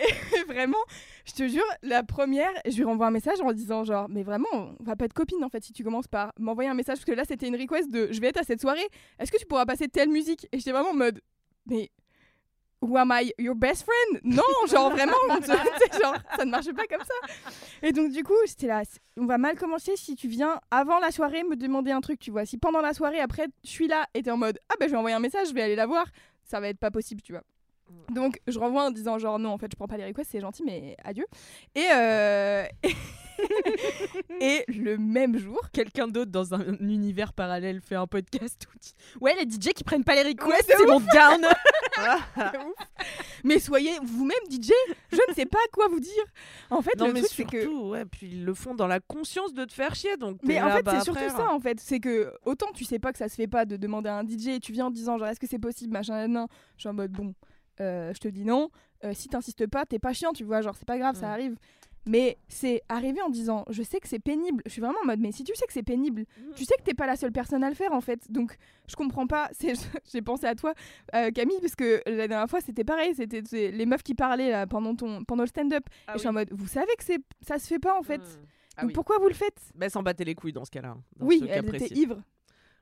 Speaker 1: Et vraiment, je te jure, la première, je lui renvoie un message en disant genre, mais vraiment, on va pas être copine en fait si tu commences par m'envoyer un message parce que là c'était une request de, je vais être à cette soirée. Est-ce que tu pourras passer telle musique? Et j'étais vraiment en mode, mais Who am I Your best friend? Non, genre vraiment, ça ne marche pas comme ça. Et donc du coup, j'étais là, on va mal commencer si tu viens avant la soirée me demander un truc, tu vois. Si pendant la soirée, après, je suis là et t'es en mode, ah ben je vais envoyer un message, je vais aller la voir, ça va être pas possible, tu vois. Donc je renvoie en disant genre non en fait je prends pas les requests c'est gentil mais adieu et euh... et le même jour
Speaker 2: Quelqu'un d'autre dans un univers parallèle fait un podcast où dit Ouais, les DJ qui prennent pas les requests,
Speaker 1: Ouais,
Speaker 2: c'est mon down.
Speaker 1: Mais soyez vous-même DJ. Je ne sais pas quoi vous dire. En fait,
Speaker 3: Non,
Speaker 1: le
Speaker 3: mais
Speaker 1: truc c'est
Speaker 3: surtout,
Speaker 1: que.
Speaker 3: ouais, puis ils le font dans la conscience de te faire chier. Donc
Speaker 1: Mais en
Speaker 3: là,
Speaker 1: fait,
Speaker 3: bah,
Speaker 1: c'est surtout
Speaker 3: frère.
Speaker 1: ça. En fait, c'est que autant tu sais pas que ça se fait pas de demander à un DJ et tu viens en disant genre est-ce que c'est possible machin nan. Je suis en mode bon, je te dis non. Euh, si t'insistes pas, t'es pas chiant, tu vois. Genre c'est pas grave, ça arrive. Mais c'est arrivé en disant je sais que c'est pénible. Je suis vraiment en mode mais si tu sais que c'est pénible, tu sais que t'es pas la seule personne à le faire en fait. Donc je comprends pas. C'est j'ai pensé à toi euh, Camille parce que la dernière fois c'était pareil. C'était les meufs qui parlaient là, pendant ton pendant le stand-up.
Speaker 3: Ah
Speaker 1: et je suis en mode vous savez que c'est ça se fait pas en fait.
Speaker 3: Ah
Speaker 1: Donc
Speaker 3: oui.
Speaker 1: pourquoi vous le faites?
Speaker 3: Bah, s'en battaient les couilles dans ce cas-là. hein,
Speaker 1: Oui,
Speaker 3: ce cas
Speaker 1: elles étaient
Speaker 3: précis.
Speaker 1: ivres.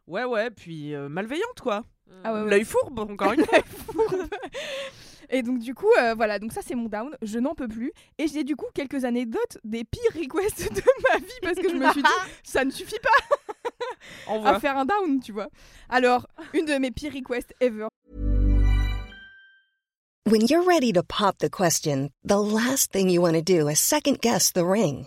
Speaker 3: Ouais, ouais, puis euh, malveillante, quoi.
Speaker 1: Ah ouais, ouais.
Speaker 3: L'œil fourbe, encore une fois.
Speaker 1: Et donc du coup, euh, voilà, donc ça c'est mon down, je n'en peux plus. Et j'ai du coup quelques anecdotes des pires requests de ma vie parce que je me suis dit, ça ne suffit pas
Speaker 3: On
Speaker 1: à faire un down, tu vois. Alors, une de mes pires requests ever.
Speaker 7: When you're ready to pop the question, the last thing you want to do is second guess the ring.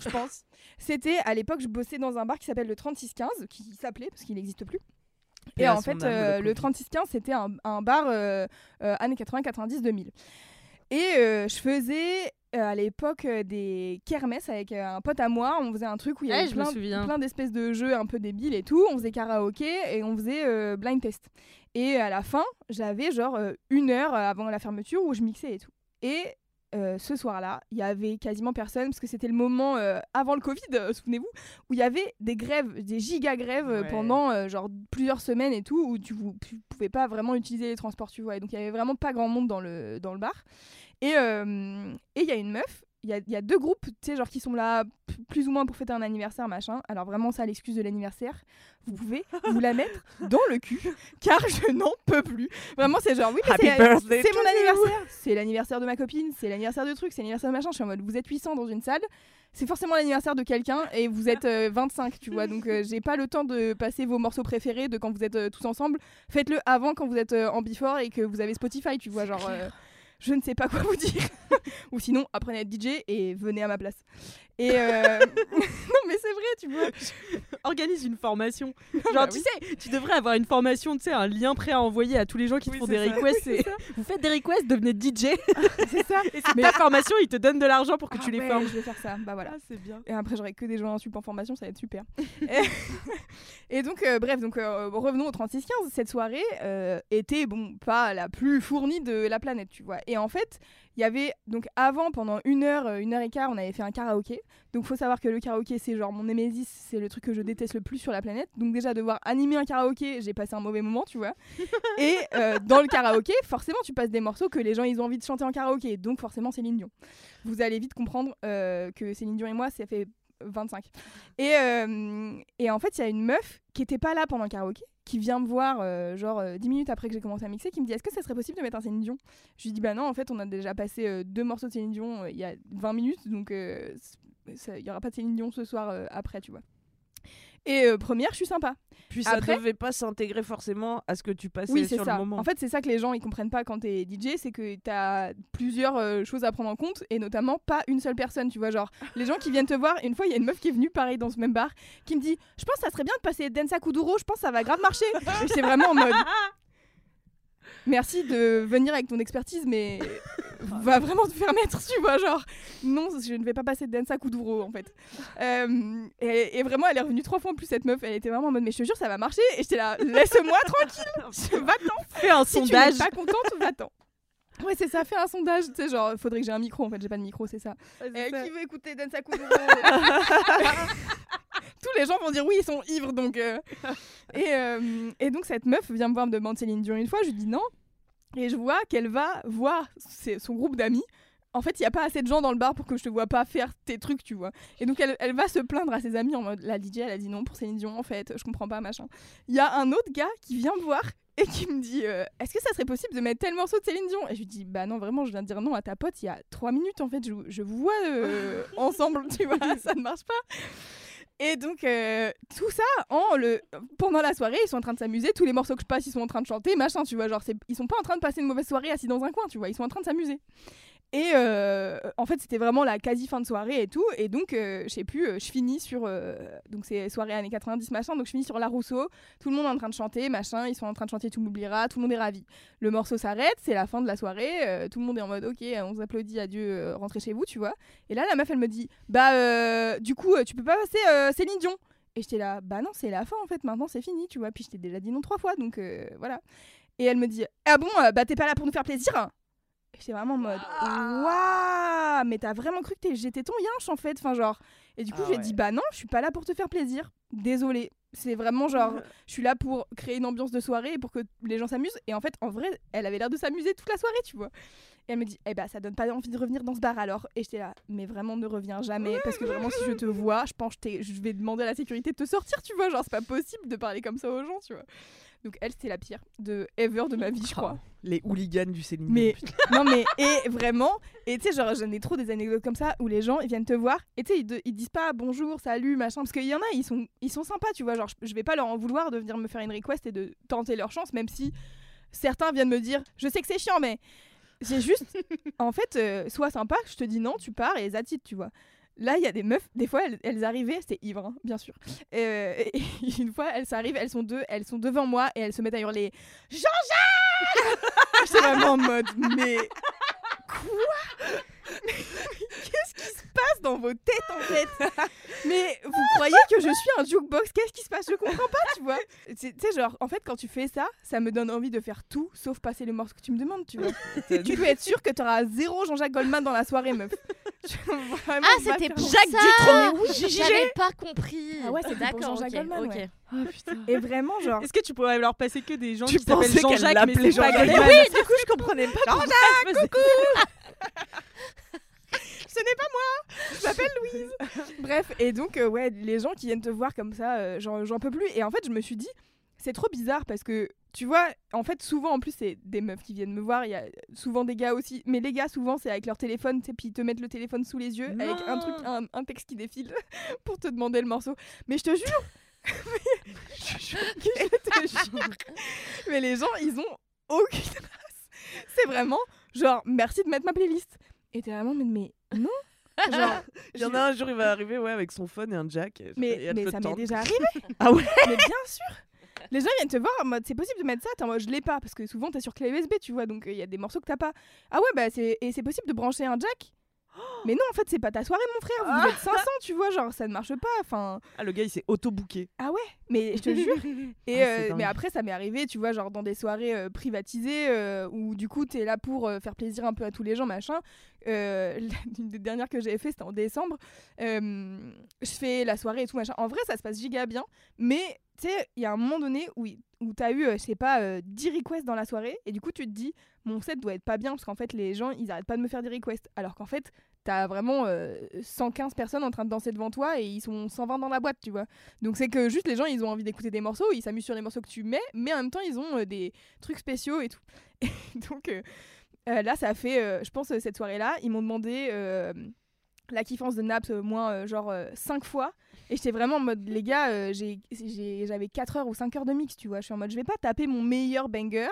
Speaker 1: Je pense. C'était à l'époque, je bossais dans un bar qui s'appelle le 3615, qui s'appelait parce qu'il n'existe plus. Et en fait, euh,
Speaker 3: le
Speaker 1: le
Speaker 3: pauvre.
Speaker 1: 3615, c'était un, un bar euh, euh, années 80, 90, 2000. Et euh, je faisais euh, à l'époque des kermesses avec un pote à moi. On faisait un truc où il y avait plein, d'espèces de jeux un peu débiles et tout. On faisait karaoké et on faisait euh, blind test. Et à la fin, j'avais genre euh, une heure avant la fermeture où je mixais et tout. Et euh, ce soir-là, il y avait quasiment personne parce que c'était le moment euh, avant le Covid, euh, souvenez-vous, où il y avait des grèves, des giga grèves
Speaker 3: Ouais.
Speaker 1: pendant genre plusieurs semaines et tout, où tu, tu pouvais pas vraiment utiliser les transports, tu vois. Et donc il y avait vraiment pas grand monde dans le, dans le bar. Et et il y a une meuf. Il y a, il y a deux groupes, tu sais, genre qui sont là plus ou moins pour fêter un anniversaire, machin. Alors vraiment, ça, l'excuse de l'anniversaire, vous pouvez vous la mettre dans le cul, car je n'en peux plus. Vraiment, c'est genre, oui,
Speaker 3: Happy
Speaker 1: c'est- mon anniversaire, c'est l'anniversaire de ma copine, c'est l'anniversaire de truc, c'est l'anniversaire de machin. Je suis en mode, vous êtes 800 dans une salle, c'est forcément l'anniversaire de quelqu'un et vous êtes euh, 25, tu vois. Donc, euh, j'ai pas le temps de passer vos morceaux préférés de quand vous êtes euh, tous ensemble. Faites-le avant quand vous êtes euh, en before et que vous avez Spotify, tu vois. Genre, euh, je ne sais pas quoi vous dire. Ou sinon, apprenez à être DJ et venez à ma place. Et euh, non, mais c'est vrai, tu vois.
Speaker 2: Organise une formation. Genre,
Speaker 1: Bah
Speaker 2: tu
Speaker 1: oui.
Speaker 2: sais, tu devrais avoir une formation, tu sais, un lien prêt à envoyer à tous les gens qui te
Speaker 3: Oui,
Speaker 2: font des
Speaker 3: ça.
Speaker 2: requests. et Vous faites des requests, devenez DJ.
Speaker 1: C'est ça.
Speaker 2: Et c'est ta formation, ils te donnent de l'argent pour que
Speaker 1: Ah
Speaker 2: tu les
Speaker 1: ouais,
Speaker 2: formes.
Speaker 1: Je vais faire ça. Bah voilà.
Speaker 3: Ah, c'est bien.
Speaker 1: Et après, j'aurai que des gens insup en formation, ça va être super. et, et donc, euh, bref, donc euh, revenons au 36-15. Cette soirée était, bon, pas la plus fournie de la planète, tu vois. Et en fait, il y avait, donc avant, pendant une heure, euh, une heure et quart, on avait fait un karaoké. Donc, faut savoir que le karaoké, c'est genre mon némésis, c'est le truc que je déteste le plus sur la planète. Donc, déjà, devoir animer un karaoké, j'ai passé un mauvais moment, tu vois. et euh, dans le karaoké, forcément, tu passes des morceaux que les gens, ils ont envie de chanter en karaoké. Donc, forcément, Céline Dion. Vous allez vite comprendre euh, que Céline Dion et moi, ça fait 25. Et, euh, et en fait, il y a une meuf qui était pas là pendant le karaoké qui vient me voir, euh, genre euh, 10 minutes après que j'ai commencé à mixer, qui me dit Est-ce que ça serait possible de mettre un Céline Dion? Je lui dis Bah non, en fait, on a déjà passé euh, deux morceaux de Céline Dion il y a 20 minutes, donc il y aura pas de Céline Dion ce soir après, tu vois. Et euh, première, je suis sympa.
Speaker 3: Puis ça
Speaker 1: Après-
Speaker 3: devait pas s'intégrer forcément à ce que tu passais
Speaker 1: Oui, c'est
Speaker 3: sur
Speaker 1: ça.
Speaker 3: le moment.
Speaker 1: En fait, c'est ça que les gens ils comprennent pas quand t'es DJ, c'est que t'as plusieurs euh, choses à prendre en compte et notamment pas une seule personne. Tu vois, genre les gens qui viennent te voir. Une fois, il y a une meuf qui est venue pareil dans ce même bar qui me dit, je pense que ça serait bien de passer Densa Kuduro. Je pense que ça va grave marcher. et j'étais vraiment en mode. Merci de venir avec ton expertise, mais va vraiment te faire mettre, tu vois, genre non, je ne vais pas passer de Densa Kuduro en fait. Euh, et, et vraiment, elle est revenue trois fois en plus cette meuf. Elle était vraiment en mode, mais je te jure, ça va marcher. Et j'étais là, laisse-moi tranquille, va-t'en.
Speaker 2: Fais un
Speaker 1: Si tu
Speaker 2: sondage.
Speaker 1: n'es pas contente, va-t'en. Ouais, c'est ça, fais un sondage. Tu sais, genre, faudrait que j'ai un micro en fait, j'ai pas de micro, c'est ça. Euh, qui veut écouter Densa Kuduro Tous les gens vont dire oui, ils sont ivres donc. euh. Et, euh, et donc, cette meuf vient me voir me demander Céline Dion une fois, je lui dis non. Et je vois qu'elle va voir son groupe d'amis. En fait, il n'y a pas assez de gens dans le bar pour que je te vois pas faire tes trucs, tu vois. Et donc, elle, elle va se plaindre à ses amis en mode La DJ, elle a dit non pour Céline Dion, en fait, je comprends pas, machin. Il y a un autre gars qui vient me voir et qui me dit euh, Est-ce que ça serait possible de mettre tel morceau de Céline Dion? Et je lui dis Bah non, vraiment, je viens de dire non à ta pote il y a trois minutes, en fait, je, je vous vois euh, ensemble, tu vois, ça ne marche pas. Et donc, euh, tout ça, le... pendant la soirée, ils sont en train de s'amuser. Tous les morceaux que je passe, ils sont en train de chanter, machin, tu vois. Genre, ils sont pas en train de passer une mauvaise soirée assis dans un coin, tu vois. Ils sont en train de s'amuser. Et euh, en fait, c'était vraiment la quasi fin de soirée et tout. Et donc, euh, je sais plus, euh, je finis sur. donc, c'est soirée années 90, machin. Donc, je finis sur La Rousseau. Tout le monde est en train de chanter, machin. Ils sont en train de chanter Tout m'oubliera. Tout le monde est ravi. Le morceau s'arrête, c'est la fin de la soirée. tout le monde est en mode, ok, on vous applaudit, adieu, rentrez chez vous, tu vois. Et là, la meuf, elle me dit, bah, du coup, tu peux pas passer Céline Dion. Et j'étais là, bah non, c'est la fin en fait, maintenant c'est fini, tu vois. Puis je t'ai déjà dit non trois fois, donc voilà. Et elle me dit, ah bon, bah t'es pas là pour nous faire plaisir? J'étais vraiment en mode, waouh, mais t'as vraiment cru que j'étais ton yinche en fait, enfin genre. Et du coup,
Speaker 3: Ah
Speaker 1: j'ai
Speaker 3: ouais.
Speaker 1: dit, bah non, je suis pas là pour te faire plaisir, désolée. C'est vraiment genre, je suis là pour créer une ambiance de soirée et pour que les gens s'amusent. Et en fait, en vrai, elle avait l'air de s'amuser toute la soirée, tu vois. Et elle me dit, eh ben, ça donne pas envie de revenir dans ce bar alors. Et j'étais là, mais vraiment, ne reviens jamais. Parce que vraiment, si je te vois, je pense que je vais demander à la sécurité de te sortir, tu vois. Genre, c'est pas possible de parler comme ça aux gens, tu vois. Donc, elle, c'était la pire de ever de ma vie, je crois.
Speaker 3: Les hooligans du Céline.
Speaker 1: Mais non mais et vraiment et tu sais genre j'en ai trop des anecdotes comme ça où les gens ils viennent te voir et tu sais ils, disent pas bonjour salut machin parce qu'il y en a ils sont ils sont sympas tu vois genre je, vais pas leur en vouloir de venir me faire une request et de tenter leur chance même si certains viennent me dire je sais que c'est chiant mais j'ai juste en fait euh, sois sympa je te dis non tu pars et that's it, tu vois Là, il y a des meufs, des fois, elles, arrivaient, c'était ivre, hein, bien sûr. Euh, et une fois, elles s'arrivent, elles sont deux, elles sont devant moi et elles se mettent à hurler Jean-Jacques J'étais vraiment en mode, mais quoi? Qu'est-ce qui se passe dans vos têtes en fait? Mais vous croyez que je suis un jukebox? Qu'est-ce qui se passe? Je comprends pas, tu vois. C'est- Tu sais, genre, en fait, quand tu fais ça, ça me donne envie de faire tout sauf passer le morceau que tu me demandes, tu vois. tu peux être sûr que tu auras zéro Jean-Jacques Goldman dans la soirée, meuf. Vraiment,
Speaker 6: Ah, c'était pour Jacques
Speaker 1: Mais oui,
Speaker 6: Dutronc. J'avais pas compris.
Speaker 1: Ah ouais, c'était pour
Speaker 6: D'accord,
Speaker 1: Jean-Jacques Goldman,
Speaker 6: ok.
Speaker 1: ouais.
Speaker 3: Oh putain.
Speaker 1: Et vraiment, genre.
Speaker 2: Est-ce que tu pourrais leur passer que des gens
Speaker 3: Tu
Speaker 2: qui s'appellent Jean-Jacques mais c'est
Speaker 3: Jean-Jacques
Speaker 2: Goldman
Speaker 3: Oui,
Speaker 1: du coup, je comprenais pas.
Speaker 2: Jean-Jacques, coucou
Speaker 1: Ce n'est pas moi Je m'appelle Louise Bref, et donc, euh, ouais, les gens qui viennent te voir comme ça, euh, j'en peux plus. Et en fait, je me suis dit, c'est trop bizarre parce que, tu vois, en fait, souvent, en plus, c'est des meufs qui viennent me voir. Il y a souvent des gars aussi. Mais les gars, souvent, c'est avec leur téléphone, tu sais, puis ils te mettent le téléphone sous les yeux avec un truc, un, un texte qui défile pour te demander le morceau. Mais je te jure Mais- Je te jure Mais les gens, ils ont aucune race. C'est vraiment genre, merci de mettre ma playlist. Et t'es vraiment, mais, mais non Genre,
Speaker 3: Il y en a un jour, il va arriver ouais, avec son phone et un jack. et
Speaker 1: mais, ça m'est déjà arrivé.
Speaker 3: Ah ouais?
Speaker 1: Mais bien sûr. Les gens viennent te voir en mode c'est possible de mettre ça, T'es en mode, je l'ai pas parce que souvent t'es sur clé USB, tu vois, donc il y a des morceaux que t'as pas. Ah ouais bah c'est et c'est possible de brancher un jack? Mais non en fait c'est pas ta soirée mon frère, vous êtes 500 tu vois, genre ça ne marche pas. Enfin
Speaker 3: Ah, le gars, il s'est auto-booké.
Speaker 1: ah ouais, mais je te jure. Et
Speaker 3: Ah,
Speaker 1: euh, mais après ça m'est arrivé, tu vois, genre dans des soirées euh, privatisées euh, où du coup t'es là pour euh, faire plaisir un peu à tous les gens machin. Euh, L'une des dernières que j'avais fait c'était en décembre. Euh, je fais la soirée et tout machin. En vrai ça se passe giga bien, mais tu sais, il y a un moment donné où, où t'as eu, euh, je sais pas, euh, 10 requests dans la soirée, et du coup, tu te dis, mon set doit être pas bien, parce qu'en fait, les gens, ils arrêtent pas de me faire des requests. Alors qu'en fait, t'as vraiment euh, 115 personnes en train de danser devant toi, et ils sont 120 dans la boîte, tu vois. Donc c'est que juste les gens, ils ont envie d'écouter des morceaux, ils s'amusent sur les morceaux que tu mets, mais en même temps, ils ont euh, des trucs spéciaux et tout. Donc euh, euh, là, ça a fait, euh, je pense, euh, cette soirée-là, ils m'ont demandé euh, la kiffance de Naps, euh, moins euh, genre 5 fois. Et j'étais vraiment en mode, les gars, euh, j'avais 4 heures ou 5 heures de mix, tu vois. Je suis en mode, je vais pas taper mon meilleur banger.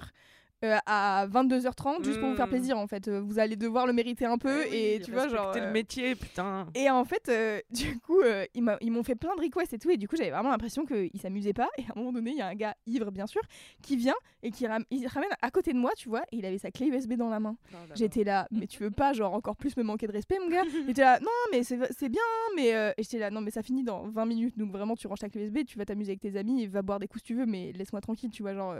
Speaker 1: Euh, à 22h30 juste pour vous faire
Speaker 3: Mm.
Speaker 1: plaisir en fait Euh, vous allez devoir le mériter un peu et tu vois genre euh,
Speaker 3: le métier, putain.
Speaker 1: et en fait, euh, du coup, ils m'ont fait plein de requests et tout. Et du coup, j'avais vraiment l'impression qu'ils s'amusaient pas. Et à un moment donné, il y a un gars ivre, bien sûr, qui vient et qui ram- il ramène à côté de moi, tu vois. Et il avait sa clé USB dans la main. J'étais là, mais tu veux pas, genre, encore plus me manquer de respect, mon gars? Il était là, non, mais c'est bien, mais. Et j'étais là, non, mais ça finit dans 20 minutes. Donc vraiment, tu ranges ta clé USB, tu vas t'amuser avec tes amis et va boire des coups si tu veux, mais laisse-moi tranquille, tu vois, genre.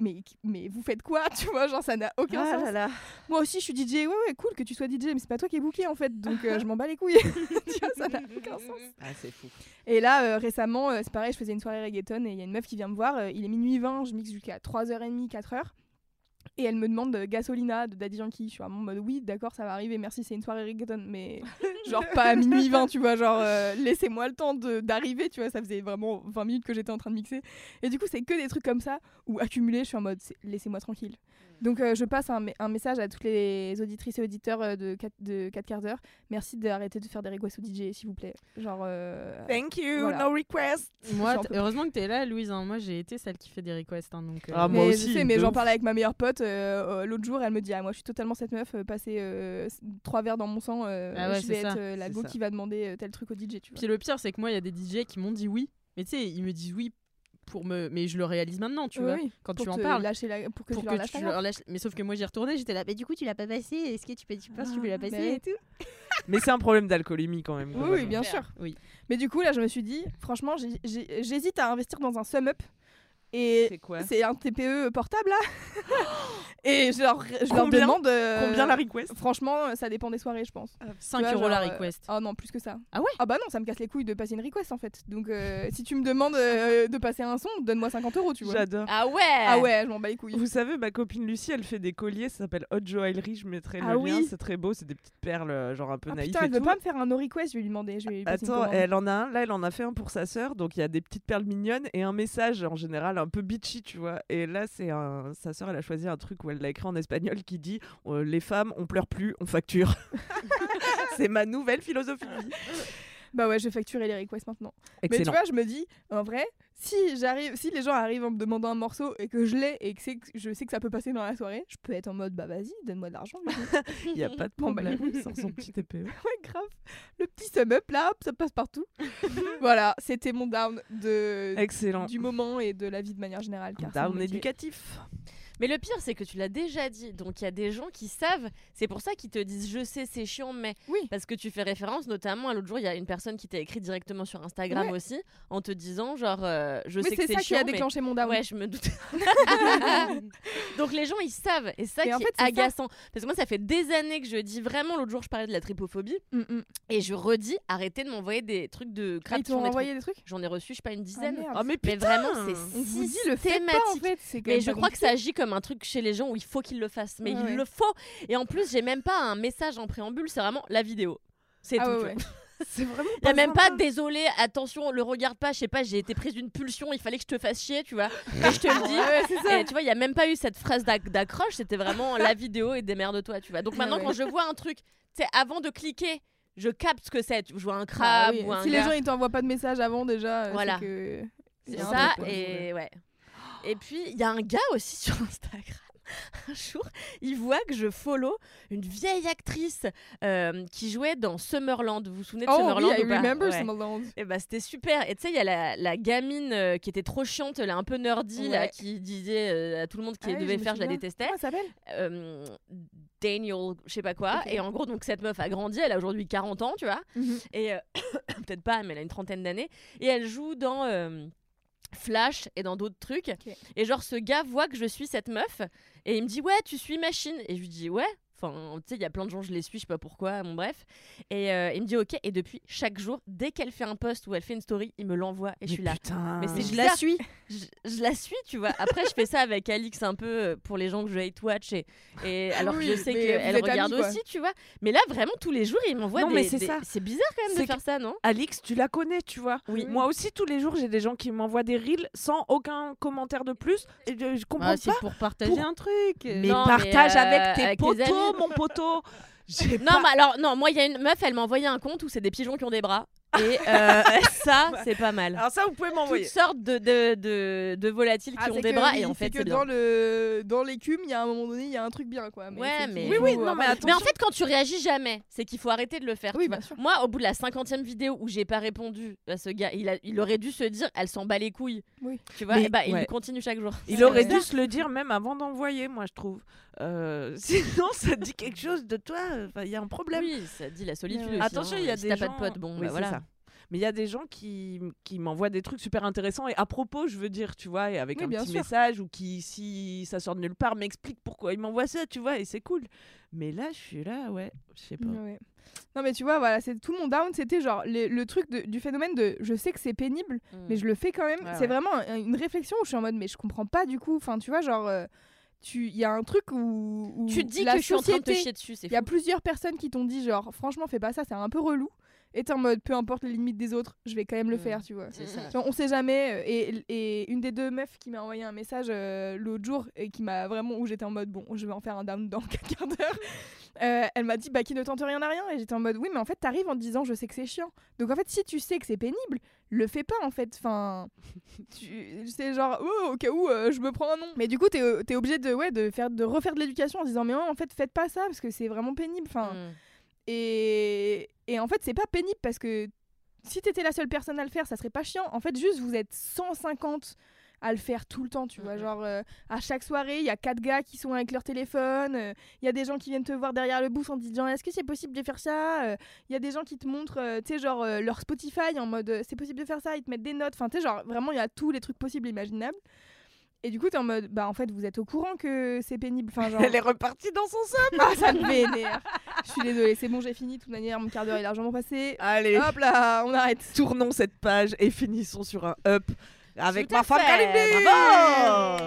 Speaker 1: Mais, mais vous faites quoi Tu vois, genre, ça n'a aucun
Speaker 3: Ah
Speaker 1: sens.
Speaker 3: là là.
Speaker 1: Moi aussi, je suis DJ. Ouais, ouais, cool que tu sois DJ, mais c'est pas toi qui es booké en fait. Donc, euh, je m'en bats les couilles. tu vois, ça n'a aucun sens.
Speaker 3: Ah, c'est fou.
Speaker 1: Et là, euh, récemment, euh, c'est pareil, je faisais une soirée reggaeton et il y a une meuf qui vient me voir. euh, il est minuit 20, je mixe jusqu'à 3h30, 4h. Et elle me demande euh, Gasolina de Daddy Yankee. Je suis vraiment en mode oui, d'accord, ça va arriver, merci, c'est une soirée reggaeton. Mais genre pas à minuit 20, tu vois, genre euh, laissez-moi le temps d'arriver, tu vois. Ça faisait vraiment 20 minutes que j'étais en train de mixer. Et du coup, c'est que des trucs comme ça où accumulé, je suis en mode laissez-moi tranquille. Donc euh, je passe un, me- un message à toutes les auditrices et auditeurs euh, de 4, de 4 quarts d'heure. Merci d'arrêter de faire des requests au DJ, s'il vous plaît. Genre. euh,
Speaker 3: Thank you,
Speaker 1: voilà.
Speaker 3: no request.
Speaker 2: Moi, heureusement que t'es là, Louise. hein. Moi, j'ai été celle qui fait des requests. hein, donc, euh,
Speaker 3: Ah, moi
Speaker 1: mais
Speaker 3: aussi,
Speaker 1: je sais, mais j'en parlais avec ma meilleure pote euh, euh, l'autre jour. Elle me dit Ah, Moi, je suis totalement cette meuf, euh, passer euh, trois verres dans mon sang. euh,
Speaker 2: Ah ouais,
Speaker 1: je vais
Speaker 2: c'est ça,
Speaker 1: être euh, la go
Speaker 3: ça.
Speaker 1: qui va demander euh, tel truc au DJ. Tu vois.
Speaker 2: Puis le pire, c'est que moi, il y a des DJ qui m'ont dit oui. Mais tu sais, ils me disent oui pour me. Mais je le réalise maintenant, tu
Speaker 1: Oui,
Speaker 2: vois.
Speaker 1: oui,
Speaker 2: Quand
Speaker 1: pour
Speaker 2: tu en parles.
Speaker 1: lâcher la- pour que
Speaker 2: pour
Speaker 1: tu
Speaker 2: que
Speaker 1: leur lâches
Speaker 2: tu
Speaker 1: la
Speaker 2: leur
Speaker 1: grappe.
Speaker 2: lâches- Mais sauf que moi, j'y retournais, j'étais là. Mais du coup, tu l'as pas passé. Est-ce que tu, peux, tu penses que tu peux la passer
Speaker 1: bah oui.
Speaker 2: et tout
Speaker 3: Mais c'est un problème d'alcoolémie quand même.
Speaker 1: Oui, oui, bien sûr.
Speaker 2: Oui.
Speaker 1: Mais du coup, là, je me suis dit Franchement, j'hésite à investir dans un sum up. Et
Speaker 3: C'est quoi
Speaker 1: c'est un TPE portable là. et je leur, je leur
Speaker 3: Combien
Speaker 1: demande. euh,
Speaker 3: Combien la request?
Speaker 1: Franchement, ça dépend des soirées, je pense.
Speaker 2: 5
Speaker 1: Tu vois,
Speaker 2: euros la
Speaker 1: euh,
Speaker 2: request.
Speaker 1: Ah non, plus que ça.
Speaker 2: Ah ouais?
Speaker 1: Ah bah non, ça me casse les couilles de passer une request en fait. Donc euh, si tu me demandes euh, de passer un son, donne-moi 50 euros, tu vois.
Speaker 3: J'adore.
Speaker 6: Ah ouais?
Speaker 1: Ah ouais, je m'en bats les couilles.
Speaker 3: Vous savez, ma copine Lucie, elle fait des colliers, ça s'appelle Hot Joaillerie, je mettrai
Speaker 1: Ah
Speaker 3: le lien,
Speaker 1: oui.
Speaker 3: c'est très beau, c'est des petites perles euh, genre un peu
Speaker 1: Ah
Speaker 3: naïfs
Speaker 1: putain, elle veut
Speaker 3: tout.
Speaker 1: pas me faire un no request, je vais lui demander. Je vais lui
Speaker 3: Attends, elle en a un, là elle en a fait un pour sa sœur, donc il y a des petites perles mignonnes et un message en général un peu bitchy, tu vois. Et là c'est un... sa sœur, elle a choisi un truc où elle l'a écrit en espagnol qui dit euh, Les femmes, on pleure plus, on facture. c'est ma nouvelle philosophie.
Speaker 1: Bah ouais, je vais facturer les requests maintenant. Mais tu
Speaker 3: Excellent.
Speaker 1: vois, je me dis, en vrai, si j'arrive, si les gens arrivent en me demandant un morceau et que je l'ai et que, je sais que ça peut passer dans la soirée, je peux être en mode bah vas-y, donne-moi de l'argent.
Speaker 3: Il n'y a pas de
Speaker 1: bah,
Speaker 3: problème, sort son petit TPE.
Speaker 1: ouais, grave. Le petit sum up là, hop, ça passe partout. voilà, c'était mon down de
Speaker 3: Excellent.
Speaker 1: du moment et de la vie de manière générale. car
Speaker 3: Down
Speaker 1: métier.
Speaker 6: Mais le pire, c'est que tu l'as déjà dit. Donc il y a des gens qui savent. C'est pour ça qu'ils te disent Je sais, c'est chiant, mais.
Speaker 1: Oui.
Speaker 6: Parce que tu fais référence, notamment à l'autre jour, il y a une personne qui t'a écrit directement sur Instagram
Speaker 1: Ouais.
Speaker 6: aussi, en te disant Genre, euh, je sais que
Speaker 1: c'est
Speaker 6: c'est
Speaker 1: ça qui
Speaker 6: chiant.
Speaker 1: a
Speaker 6: mais-
Speaker 1: déclenché mon down.
Speaker 6: Ouais, je me doute. Donc les gens, ils savent. Et ça
Speaker 1: Et
Speaker 6: qui
Speaker 1: en fait,
Speaker 6: est agaçant. Parce que moi, ça fait des années que je dis vraiment. L'autre jour, je parlais de la tripophobie.
Speaker 1: Mm, mm.
Speaker 6: Et je redis Arrêtez de m'envoyer des trucs de
Speaker 1: Ah,
Speaker 6: crap
Speaker 1: ils envoyé
Speaker 6: trucs.
Speaker 1: des trucs?
Speaker 6: J'en ai reçu, je sais pas, une
Speaker 1: Ah,
Speaker 6: dizaine.
Speaker 1: merde.
Speaker 3: Oh mais
Speaker 6: vraiment, c'est
Speaker 1: On vous dit le faites pas en fait.
Speaker 6: Mais je crois que ça agit comme un truc chez les gens où il faut qu'ils le fassent. Mais
Speaker 1: Ouais,
Speaker 6: il le faut. Et en plus, j'ai même pas un message en préambule, c'est vraiment la vidéo. C'est
Speaker 1: Ah
Speaker 6: tout.
Speaker 1: ouais,
Speaker 3: c'est vraiment
Speaker 6: Il y a même pas désolé, attention, le regarde pas, je sais pas, j'ai été prise d'une pulsion, il fallait que je te fasse chier, tu vois. Et je te le dis.
Speaker 1: Ouais.
Speaker 6: Et tu vois, il y a même pas eu cette phrase d'ac- d'accroche, c'était vraiment la vidéo et démerde-toi, tu vois. Donc maintenant,
Speaker 1: ouais.
Speaker 6: quand je vois un truc, tu sais, avant de cliquer, je capte ce que c'est. Je vois un
Speaker 1: Bah
Speaker 6: crabe
Speaker 1: oui.
Speaker 6: ou un
Speaker 1: Si
Speaker 6: gars.
Speaker 1: les gens ils t'envoient pas de message avant déjà, euh,
Speaker 6: Voilà.
Speaker 1: c'est que
Speaker 6: ça, et ouais. Et puis, il y a un gars aussi sur Instagram. Un jour, il voit que je follow une vieille actrice euh, qui jouait dans Summerland. Vous vous souvenez de
Speaker 1: Oh
Speaker 6: Summerland
Speaker 1: oui, I
Speaker 6: ou pas?
Speaker 1: remember
Speaker 6: Ouais.
Speaker 1: Summerland.
Speaker 6: Et bah c'était super. Et tu sais, il y a la, la gamine euh, qui était trop chiante, est un peu nerdy, là, qui disait euh, à tout le monde qui
Speaker 1: Ah
Speaker 6: devait
Speaker 1: je
Speaker 6: faire, je la détestais.
Speaker 1: Comment elle s'appelle?
Speaker 6: Daniel, je sais pas quoi. Et en gros, donc cette meuf a grandi, elle a aujourd'hui 40 ans, tu vois.
Speaker 1: Mhm.
Speaker 6: Et peut-être pas, mais elle a une trentaine d'années. Et elle joue dans Flash et dans d'autres trucs. Et genre, ce gars voit que je suis cette meuf et il me dit Ouais, tu suis machine. Et je lui dis Ouais. Enfin, tu sais, il y a plein de gens, je les suis, je sais pas pourquoi, bon bref. Et euh, il me dit ok. Et depuis, chaque jour, dès qu'elle fait un post ou elle fait une story, il me l'envoie et je suis là.
Speaker 3: Putain.
Speaker 6: Mais c'est
Speaker 1: Je la suis.
Speaker 6: Je, je la suis, tu vois. Après, je fais ça avec Alix un peu euh, pour les gens que je hate watch. Et, et alors que je sais qu'elle regarde
Speaker 1: amis,
Speaker 6: aussi, tu vois. Mais là, vraiment, tous les jours, il m'envoie
Speaker 3: Non,
Speaker 6: des.
Speaker 3: mais c'est
Speaker 6: des-
Speaker 3: ça.
Speaker 6: C'est bizarre quand même de faire ça, non?
Speaker 3: Alix, tu la connais, tu vois.
Speaker 6: Oui.
Speaker 3: Moi aussi, tous les jours, j'ai des gens qui m'envoient des reels sans aucun commentaire de plus. Et je, je comprends
Speaker 6: Ah, C'est
Speaker 3: pas.
Speaker 6: pour partager
Speaker 3: pour-
Speaker 6: un truc.
Speaker 3: Mais
Speaker 6: Non,
Speaker 3: partage
Speaker 6: mais, euh,
Speaker 3: avec tes
Speaker 6: avec
Speaker 3: potos,
Speaker 6: amis.
Speaker 3: Mon poteau.
Speaker 6: Non, mais alors, non, moi, il y a une meuf, elle m'a envoyé un compte où c'est des pigeons qui ont des bras. Et euh, ça, c'est pas mal.
Speaker 3: Alors ça, vous pouvez
Speaker 6: Toutes
Speaker 3: m'envoyer.
Speaker 6: sortes de, de, de, de volatiles qui
Speaker 1: Ah,
Speaker 6: ont des bras
Speaker 1: oui,
Speaker 6: et en fait
Speaker 1: que
Speaker 6: c'est bien.
Speaker 1: dans le dans l'écume, il y a un moment donné, il y a un truc bien quoi.
Speaker 6: Ouais,
Speaker 1: qu'il
Speaker 6: mais-
Speaker 3: Oui, oui, non,
Speaker 1: avoir
Speaker 3: mais.
Speaker 6: Mais en fait, quand tu réagis jamais, c'est qu'il faut arrêter de le faire.
Speaker 1: Oui, bien sûr.
Speaker 6: Moi, au bout de la cinquantième vidéo où j'ai pas répondu à ce gars, il, a, il aurait dû se dire, elle s'en bat les couilles.
Speaker 1: Oui.
Speaker 6: Tu vois,
Speaker 3: Mais-
Speaker 6: et bah, il
Speaker 3: ouais.
Speaker 6: continue chaque jour.
Speaker 3: Il aurait dû se le dire même avant d'envoyer, moi, je trouve. Euh, sinon, ça dit quelque chose de toi. Il y a un problème.
Speaker 6: Oui, ça dit la solitude.
Speaker 1: Ouais.
Speaker 6: aussi,
Speaker 3: Attention,
Speaker 6: hein.
Speaker 3: il y a
Speaker 6: Si
Speaker 3: des
Speaker 6: t'as
Speaker 3: gens...
Speaker 6: pas de potes, bon,
Speaker 3: Oui,
Speaker 6: bah voilà.
Speaker 3: Mais il y a des gens qui, qui m'envoient des trucs super intéressants et à propos, je veux dire, tu vois, et avec
Speaker 1: Oui,
Speaker 3: un petit
Speaker 1: sûr.
Speaker 3: message ou qui, si ça sort de nulle part, m'explique pourquoi ils m'envoient ça, tu vois, et c'est cool. Mais là, je suis là, ouais, je sais pas.
Speaker 1: Ouais. Non mais tu vois voilà c'est tout mon down c'était genre les- le truc de- du phénomène de je sais que c'est pénible
Speaker 6: Mm.
Speaker 1: mais je le fais quand même
Speaker 6: Ouais,
Speaker 1: c'est
Speaker 6: ouais.
Speaker 1: vraiment un- une réflexion où je suis en mode mais je comprends pas du coup enfin tu vois genre euh, tu il y a un truc où, où
Speaker 6: Tu te dis
Speaker 1: la
Speaker 6: que je suis en train de te
Speaker 1: société-
Speaker 6: chier dessus, c'est
Speaker 1: il y a plusieurs personnes qui t'ont dit genre franchement fais pas ça c'est un peu relou et t'es en mode peu importe les limites des autres je vais quand même le
Speaker 6: Mm.
Speaker 1: faire tu vois
Speaker 6: C'est ça.
Speaker 1: On sait jamais euh, et, et une des deux meufs qui m'a envoyé un message euh, l'autre jour et qui m'a vraiment où j'étais en mode bon je vais en faire un down dans quelques quart d'heure euh, elle m'a dit bah qui ne tente rien à rien et j'étais en mode oui mais en fait t'arrives en te disant je sais que c'est chiant donc en fait si tu sais que c'est pénible le fais pas en fait enfin tu- c'est genre oh, au cas où euh, je me prends un nom mais du coup t'es es obligé de ouais de faire de refaire de l'éducation en disant mais en fait faites pas ça parce que c'est vraiment pénible enfin
Speaker 6: Mm.
Speaker 1: et, et en fait, c'est pas pénible parce que si t'étais la seule personne à le faire, ça serait pas chiant. En fait, juste vous êtes 150 à le faire tout le temps, tu vois.
Speaker 6: Mhm.
Speaker 1: Genre, euh, à chaque soirée, il y a quatre gars qui sont avec leur téléphone. euh, Il y a des gens qui viennent te voir derrière le booth en disant Est-ce que c'est possible de faire ça Euh, Il y a des gens qui te montrent, tu sais, genre leur Spotify en mode C'est possible de faire ça, ils te mettent des notes. Enfin, tu sais, genre vraiment, il y a tous les trucs possibles et imaginables. Et du coup, t'es en mode Bah, en fait, vous êtes au courant que c'est pénible. Enfin, genre.
Speaker 3: Elle est repartie dans son sac.
Speaker 1: Ah, ça me vénère. Je suis désolée, c'est bon, j'ai fini. De toute manière, mon quart d'heure est largement passé.
Speaker 3: Allez,
Speaker 1: Hop là, on arrête.
Speaker 3: tournons cette page et finissons sur un up avec
Speaker 6: Tout
Speaker 3: ma femme
Speaker 6: bravo.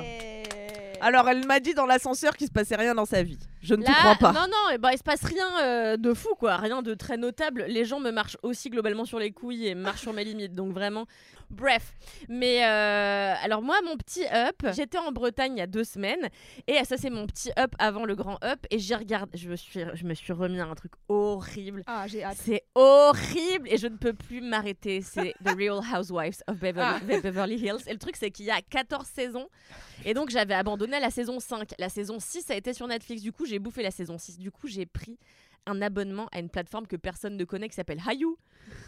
Speaker 3: Alors, elle m'a dit dans l'ascenseur qu'il se passait rien dans sa vie. Je ne te crois pas.
Speaker 6: Non, non, et bah, il se passe rien euh, de fou, quoi. Rien de très notable. Les gens me marchent aussi globalement sur les couilles et marchent sur mes limites. Donc vraiment, bref. Mais euh, alors moi, mon petit up, j'étais en Bretagne il y a deux semaines. Et ça, c'est mon petit up avant le grand up. Et j'y regarde, je me suis, je me suis remis à un truc horrible.
Speaker 1: Ah, j'ai hâte.
Speaker 6: C'est horrible et je ne peux plus m'arrêter. C'est The Real Housewives of Beverly,
Speaker 1: Ah.
Speaker 6: Beverly Hills. Et le truc, c'est qu'il y a 14 saisons. Et donc, j'avais abandonné à la saison 5. La saison 6 a été sur Netflix. Du coup, j'ai bouffé la saison 6. Du coup, j'ai pris un abonnement à une plateforme que personne ne connaît qui s'appelle Hayu.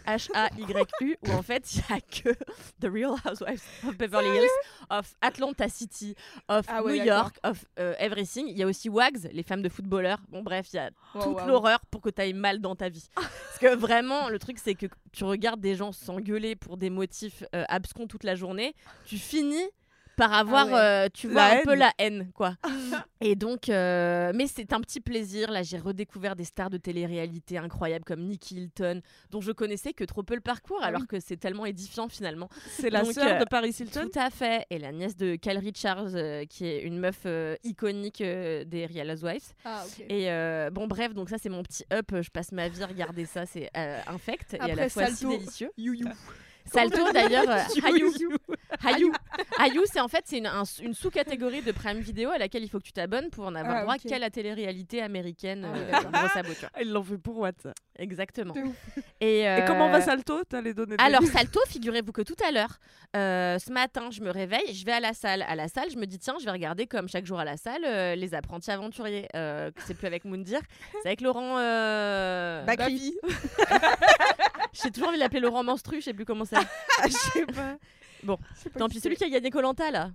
Speaker 6: H-A-Y-U, où en fait, il n'y a que The Real Housewives of Beverly Hills, of Atlanta City, of
Speaker 1: Ah ouais,
Speaker 6: New. York, of euh, everything. Il y a aussi Wags, les femmes de footballeurs. Bon, bref, il y a
Speaker 1: Wow,
Speaker 6: toute
Speaker 1: wow.
Speaker 6: l'horreur pour que tu ailles mal dans ta vie. Parce que vraiment, le truc, c'est que tu regardes des gens s'engueuler pour des motifs euh, abscons toute la journée, tu finis par avoir,
Speaker 1: ouais.
Speaker 6: euh, tu
Speaker 3: La
Speaker 6: vois, un
Speaker 3: haine.
Speaker 6: peu la haine, quoi. Et donc, euh, mais c'est un petit plaisir. Là, j'ai redécouvert des stars de télé-réalité incroyables comme Nicky Hilton, dont je connaissais que trop peu le parcours,
Speaker 1: Ah
Speaker 6: alors que c'est tellement édifiant finalement.
Speaker 3: C'est la
Speaker 6: Donc,
Speaker 3: sœur
Speaker 6: euh,
Speaker 3: de Paris Hilton?
Speaker 6: Tout à fait. Et la nièce de Cal Richards, qui est une meuf iconique des Real Housewives.
Speaker 1: Ah.
Speaker 6: Et bon, bref, donc ça, c'est mon petit up. Je passe ma vie à regarder ça. C'est infect et à la fois si délicieux.
Speaker 1: You, you.
Speaker 6: Salto, d'ailleurs, euh,
Speaker 1: You,
Speaker 6: Hayu.
Speaker 1: you.
Speaker 6: Hayu. Hayu, c'est en fait c'est une, un- une sous-catégorie de Prime Video à laquelle il faut que tu t'abonnes pour en avoir
Speaker 1: Ah,
Speaker 6: droit
Speaker 1: ok.
Speaker 6: qu'à la télé-réalité américaine.
Speaker 1: Ah,
Speaker 6: euh,
Speaker 1: d'accord.
Speaker 6: grosse abo, tu vois.
Speaker 3: Elle l'en fait pour what? Ça
Speaker 6: Exactement.
Speaker 1: De.
Speaker 6: Et,
Speaker 3: Et
Speaker 6: euh,
Speaker 3: comment va Salto? T'allais donner des-
Speaker 6: alors Salto, figurez-vous que tout à l'heure, euh, ce matin, je me réveille, je vais à la salle. À la salle, je me dis tiens, je vais regarder comme chaque jour à la salle euh, les apprentis aventuriers. Euh, que c'est plus avec Moundir, c'est avec Laurent. Euh...
Speaker 3: Bakri.
Speaker 6: J'ai toujours envie de l'appeler Laurent Menstru, je sais plus comment.
Speaker 3: Ah, Je sais pas.
Speaker 6: Bon,
Speaker 1: pas
Speaker 6: tant pis, celui qui a gagné Colanta là.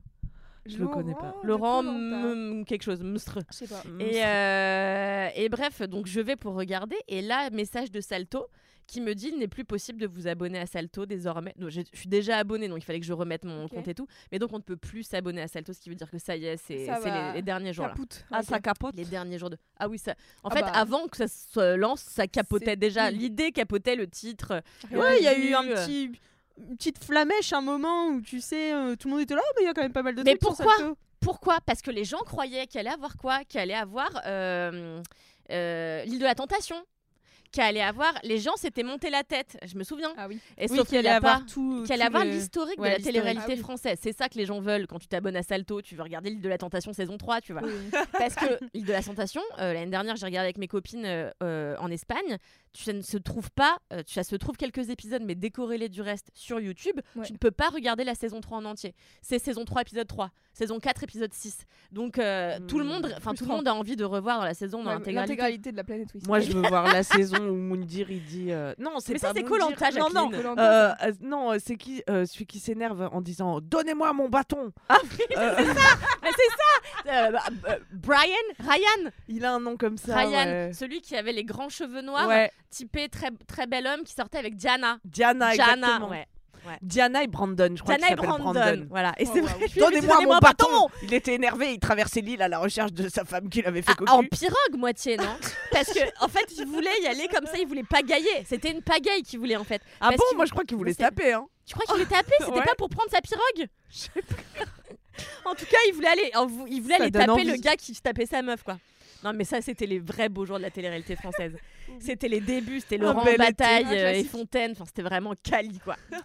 Speaker 3: Je le connais pas.
Speaker 6: Laurent. M- quelque chose, Monstre.
Speaker 1: Je sais pas.
Speaker 6: Et, euh, et bref, donc je vais pour regarder. Et là, message de Salto qui me dit il n'est plus possible de vous abonner à Salto désormais. Donc, je, je suis déjà abonné, donc il fallait que je remette mon compte et tout. Mais donc on ne peut plus s'abonner à Salto, ce qui veut dire que ça y est, c'est les, les derniers jours là.
Speaker 3: Ah, ça capote.
Speaker 6: Les derniers jours de. Ah oui, ça. En
Speaker 1: Ah
Speaker 6: fait,
Speaker 1: bah.
Speaker 6: avant que ça se lance, ça capotait déjà. L'idée capotait le titre.
Speaker 2: Ouais, il y a eu un petit une petite flamèche un moment où tu sais euh, tout le monde était là Oh, mais il y a quand même pas mal de
Speaker 6: Mais
Speaker 2: trucs sur
Speaker 6: pourquoi. Pourquoi? Parce que les gens croyaient qu'il allait avoir quoi? Qu'il allait avoir euh, euh, l'île de la tentation. Qu'il allait avoir. Les gens s'étaient monté la tête. Je me souviens.
Speaker 1: Ah oui.
Speaker 6: Et
Speaker 2: Oui,
Speaker 6: sauf
Speaker 2: qu'il allait
Speaker 6: a pas.
Speaker 2: avoir tout
Speaker 6: Qu'il allait avoir
Speaker 2: le-
Speaker 6: l'historique
Speaker 2: Ouais,
Speaker 6: de la télé-réalité
Speaker 1: Ah oui.
Speaker 6: française. C'est ça que les gens veulent quand tu t'abonnes à Salto. Tu veux regarder l'île de la tentation saison 3, tu vois.
Speaker 1: Oui.
Speaker 6: Parce que l'île de la tentation, euh, l'année dernière, j'ai regardé avec mes copines euh, euh, en Espagne. Tu, ça ne se trouve pas, euh, tu, ça se trouve quelques épisodes, mais décorrélés du reste sur YouTube.
Speaker 1: Ouais.
Speaker 6: Tu ne peux pas regarder la saison 3 en entier. C'est saison 3, épisode 3. Saison 4, épisode 6. Donc, euh, tout le
Speaker 3: Hmm.
Speaker 6: monde, enfin, tout le monde a envie de revoir dans la saison dans
Speaker 1: Ouais,
Speaker 6: l'intégralité.
Speaker 1: L'intégralité de la planète, oui.
Speaker 3: Moi, je veux voir la saison où Moundir il dit euh, non, c'est
Speaker 6: Mais
Speaker 3: pas
Speaker 6: ça, c'est. Koh-Lanta,
Speaker 3: Non, non, euh,
Speaker 1: ça.
Speaker 3: euh, non, c'est qui euh, celui qui s'énerve en disant donnez-moi mon bâton.
Speaker 6: Ah oui,
Speaker 3: Euh,
Speaker 6: mais c'est ça Euh, bah, Brian Ryan
Speaker 3: il a un nom comme ça.
Speaker 6: Ryan,
Speaker 3: ouais.
Speaker 6: celui qui avait les grands cheveux noirs,
Speaker 3: Ouais,
Speaker 6: typé très, très bel homme, qui sortait avec Diana.
Speaker 3: Diana,
Speaker 6: Diana,
Speaker 3: exactement.
Speaker 6: ouais.
Speaker 3: Diana et Brandon, je crois
Speaker 6: Diana et
Speaker 3: s'appelle
Speaker 6: Brandon. Voilà. Et
Speaker 1: Oh,
Speaker 6: c'est
Speaker 1: wow.
Speaker 6: vrai. je lui ai dit,
Speaker 3: Donnez-moi mon
Speaker 6: Donnez-moi un
Speaker 3: bâton. Il était énervé, il traversait l'île à la recherche de sa femme qu'il avait fait
Speaker 6: Ah, en pirogue moitié non? Parce que en fait il voulait y aller comme ça il voulait pagailler c'était une pagaille qu'il voulait en fait
Speaker 3: Ah
Speaker 6: parce
Speaker 3: bon, moi je crois qu'il voulait se taper. Hein.
Speaker 6: tu crois qu'il était appelé c'était
Speaker 3: Ouais.
Speaker 6: pas pour prendre sa pirogue? En tout cas il voulait aller il voulait
Speaker 3: Ça
Speaker 6: aller taper
Speaker 3: envie.
Speaker 6: le gars qui se tapait sa meuf quoi non mais ça c'était les vrais beaux jours de la télé-réalité française c'était les débuts c'était Laurent
Speaker 3: bel été.
Speaker 6: Bataille
Speaker 1: Un
Speaker 6: euh, et
Speaker 1: classique.
Speaker 6: Fontaine enfin c'était vraiment Cali quoi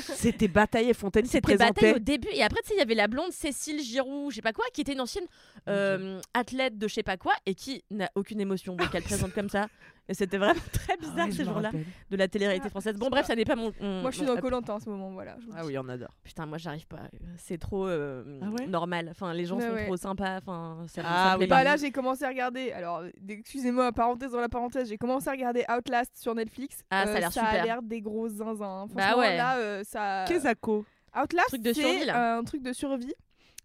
Speaker 3: C'était Bataille et Fontaine qui
Speaker 6: C'était bataille au début. Et après, tu sais, il y avait la blonde Cécile Giroud, je sais pas quoi, qui était une ancienne euh, athlète de je sais pas quoi et qui n'a aucune émotion. Donc elle présente comme ça. Et c'était vraiment très bizarre
Speaker 3: Ah ouais,
Speaker 6: ces jours-là de la télé-réalité française. Bon, bref, ça n'est pas mon. mon-
Speaker 1: Moi, je suis
Speaker 6: mon
Speaker 1: dans. Colanta en ce moment, voilà.
Speaker 3: Ah oui, on adore.
Speaker 6: Putain, moi, j'arrive pas. C'est trop euh,
Speaker 3: Ah ouais
Speaker 6: normal. Enfin, les gens sont
Speaker 1: ouais.
Speaker 6: trop sympas. Enfin, ça,
Speaker 3: Ah
Speaker 6: ça
Speaker 3: oui.
Speaker 1: Bah là, j'ai commencé à regarder. Alors, excusez-moi, parenthèse dans la parenthèse, j'ai commencé à regarder Outlast sur Netflix.
Speaker 6: Ah, ça a
Speaker 1: Euh,
Speaker 6: l'air
Speaker 1: Ça
Speaker 6: super.
Speaker 1: a l'air des gros zinzins.
Speaker 6: Bah ouais.
Speaker 1: là, euh, ça. Outlast,
Speaker 6: de survie,
Speaker 1: c'est
Speaker 6: là.
Speaker 1: un truc de survie.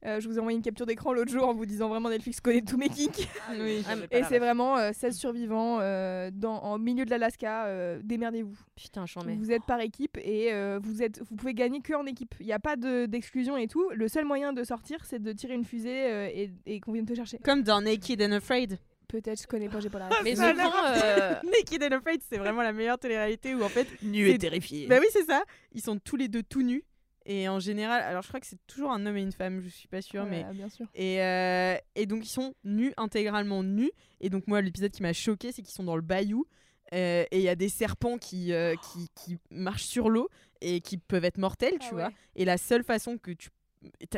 Speaker 1: Euh, je vous ai envoyé une capture d'écran l'autre jour en vous disant vraiment Netflix connaît tous mes kicks.
Speaker 6: Oui.
Speaker 3: Ah,
Speaker 1: Et c'est vraiment euh, 16 survivants euh, dans, en milieu de l'Alaska. euh, Démerdez-vous.
Speaker 6: Putain, j'en mets.
Speaker 1: Vous êtes par équipe et euh, vous, êtes, vous pouvez gagner que en équipe. Il n'y a pas de- d'exclusion et tout. Le seul moyen de sortir, c'est de tirer une fusée euh, et, et qu'on vienne te chercher.
Speaker 2: Comme dans Naked and Afraid.
Speaker 1: Peut-être, je connais pas, j'ai pas la
Speaker 6: Mais
Speaker 1: référence.
Speaker 6: souvent, euh,
Speaker 2: Naked and Afraid, c'est vraiment la meilleure télé-réalité où en fait.
Speaker 3: Nu et terrifié.
Speaker 2: Bah oui, c'est ça. Ils sont tous les deux tout nus. Et en général, alors je crois que c'est toujours un homme et une femme, je suis pas sûre, mais
Speaker 1: Voilà, bien sûr.
Speaker 2: Et, euh, et donc ils sont nus, intégralement nus. Et donc moi, l'épisode qui m'a choqué, c'est qu'ils sont dans le bayou. euh, et il y a des serpents qui, euh, qui, qui marchent sur l'eau et qui peuvent être mortels, tu
Speaker 1: Ah
Speaker 2: vois.
Speaker 1: ouais.
Speaker 2: Et la seule façon que tu...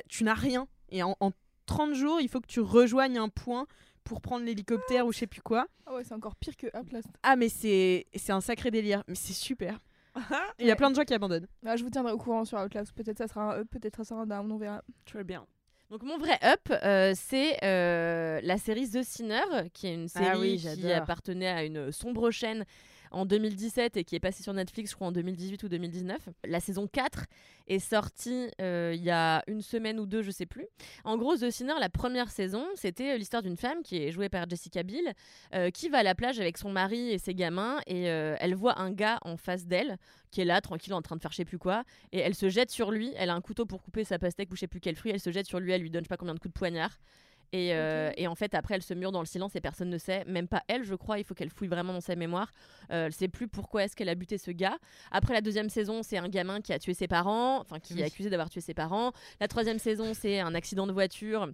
Speaker 2: Tu n'as rien. Et en, en 30 jours, il faut que tu rejoignes un point pour prendre l'hélicoptère ou je sais plus quoi.
Speaker 1: Ah ouais, c'est encore pire que Outlast.
Speaker 2: Ah mais c'est c'est un sacré délire. Mais c'est super. Il y a plein de gens qui abandonnent.
Speaker 1: Ah, je vous tiendrai au courant sur Outlast. Peut-être ça sera un up, peut-être ça sera un down, on verra.
Speaker 3: Très bien.
Speaker 6: Donc mon vrai up, euh, c'est euh, la série The Sinner, qui est une série
Speaker 2: Ah oui,
Speaker 6: qui appartenait à une sombre chaîne en 2017 et qui est passée sur Netflix, je crois, en 2018 ou 2019. La saison 4 est sortie euh, il y a une semaine ou deux, je sais plus. En gros, The Sinner, la première saison, c'était l'histoire d'une femme qui est jouée par Jessica Biel, euh, qui va à la plage avec son mari et ses gamins, et euh, elle voit un gars en face d'elle, qui est là, tranquille, en train de faire je sais plus quoi, et elle se jette sur lui, elle a un couteau pour couper sa pastèque ou je sais plus quel fruit, elle se jette sur lui, elle lui donne je sais pas combien de coups de poignard. Et, euh, et en fait, après, elle se mure dans le silence et personne ne sait, même pas elle, je crois. Il faut qu'elle fouille vraiment dans sa mémoire. Euh, elle sait plus pourquoi est-ce qu'elle a buté ce gars. Après, la deuxième saison, c'est un gamin qui a tué ses parents, enfin qui est accusé d'avoir tué ses parents. La troisième saison, c'est un accident de voiture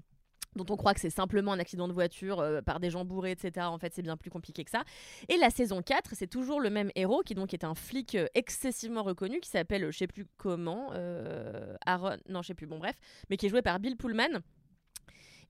Speaker 6: dont on croit que c'est simplement un accident de voiture euh, par des gens bourrés, etc. En fait, c'est bien plus compliqué que ça. Et la saison 4, c'est toujours le même héros qui donc est un flic euh, excessivement reconnu qui s'appelle, je sais plus comment, euh, Aaron, non, je sais plus, bon bref, mais qui est joué par Bill Pullman.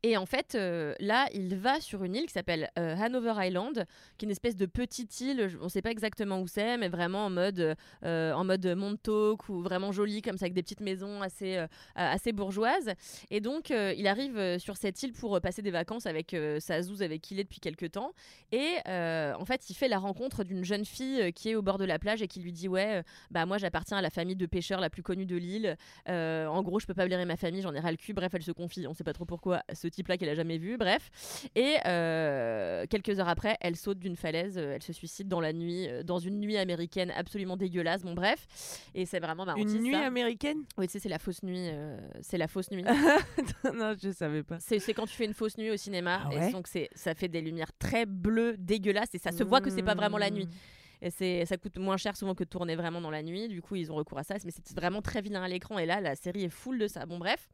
Speaker 6: Et en fait, euh, là, il va sur une île qui s'appelle euh, Hanover Island, qui est une espèce de petite île. On ne sait pas exactement où c'est, mais vraiment en mode, euh, en mode Montauk ou vraiment jolie, comme ça, avec des petites maisons assez, euh, assez bourgeoises. Et donc, il arrive sur cette île pour passer des vacances avec sa zouze avec qui il est depuis quelques temps. Et en fait, il fait la rencontre d'une jeune fille qui est au bord de la plage et qui lui dit Ouais, bah moi j'appartiens à la famille de pêcheurs la plus connue de l'île. En gros, je peux pas blairer ma famille, j'en ai ras le cul. Bref, elle se confie, on sait pas trop pourquoi, ce type-là qu'elle a jamais vu. Bref. Et euh, quelques heures après, elle saute d'une falaise, euh, elle se suicide dans la nuit, euh, dans une nuit américaine absolument dégueulasse. Bon, bref. Et c'est vraiment marrant.
Speaker 3: Une nuit
Speaker 6: ça.
Speaker 3: américaine?
Speaker 6: Oui, tu sais, c'est la fausse nuit. euh, c'est la fausse nuit.
Speaker 3: Non, je savais pas.
Speaker 6: C'est quand tu fais une fausse nuit au cinéma.
Speaker 3: Ah
Speaker 6: et
Speaker 3: ouais?
Speaker 6: donc c'est ça fait des lumières très bleues, dégueulasses. Et ça se voit que c'est pas vraiment la nuit.
Speaker 3: Mmh.
Speaker 6: Et c'est, ça coûte moins cher souvent que de tourner vraiment dans la nuit. Du coup, ils ont recours à ça. Mais c'est vraiment très vilain à l'écran. Et là, la série est full de ça. Bon, bref.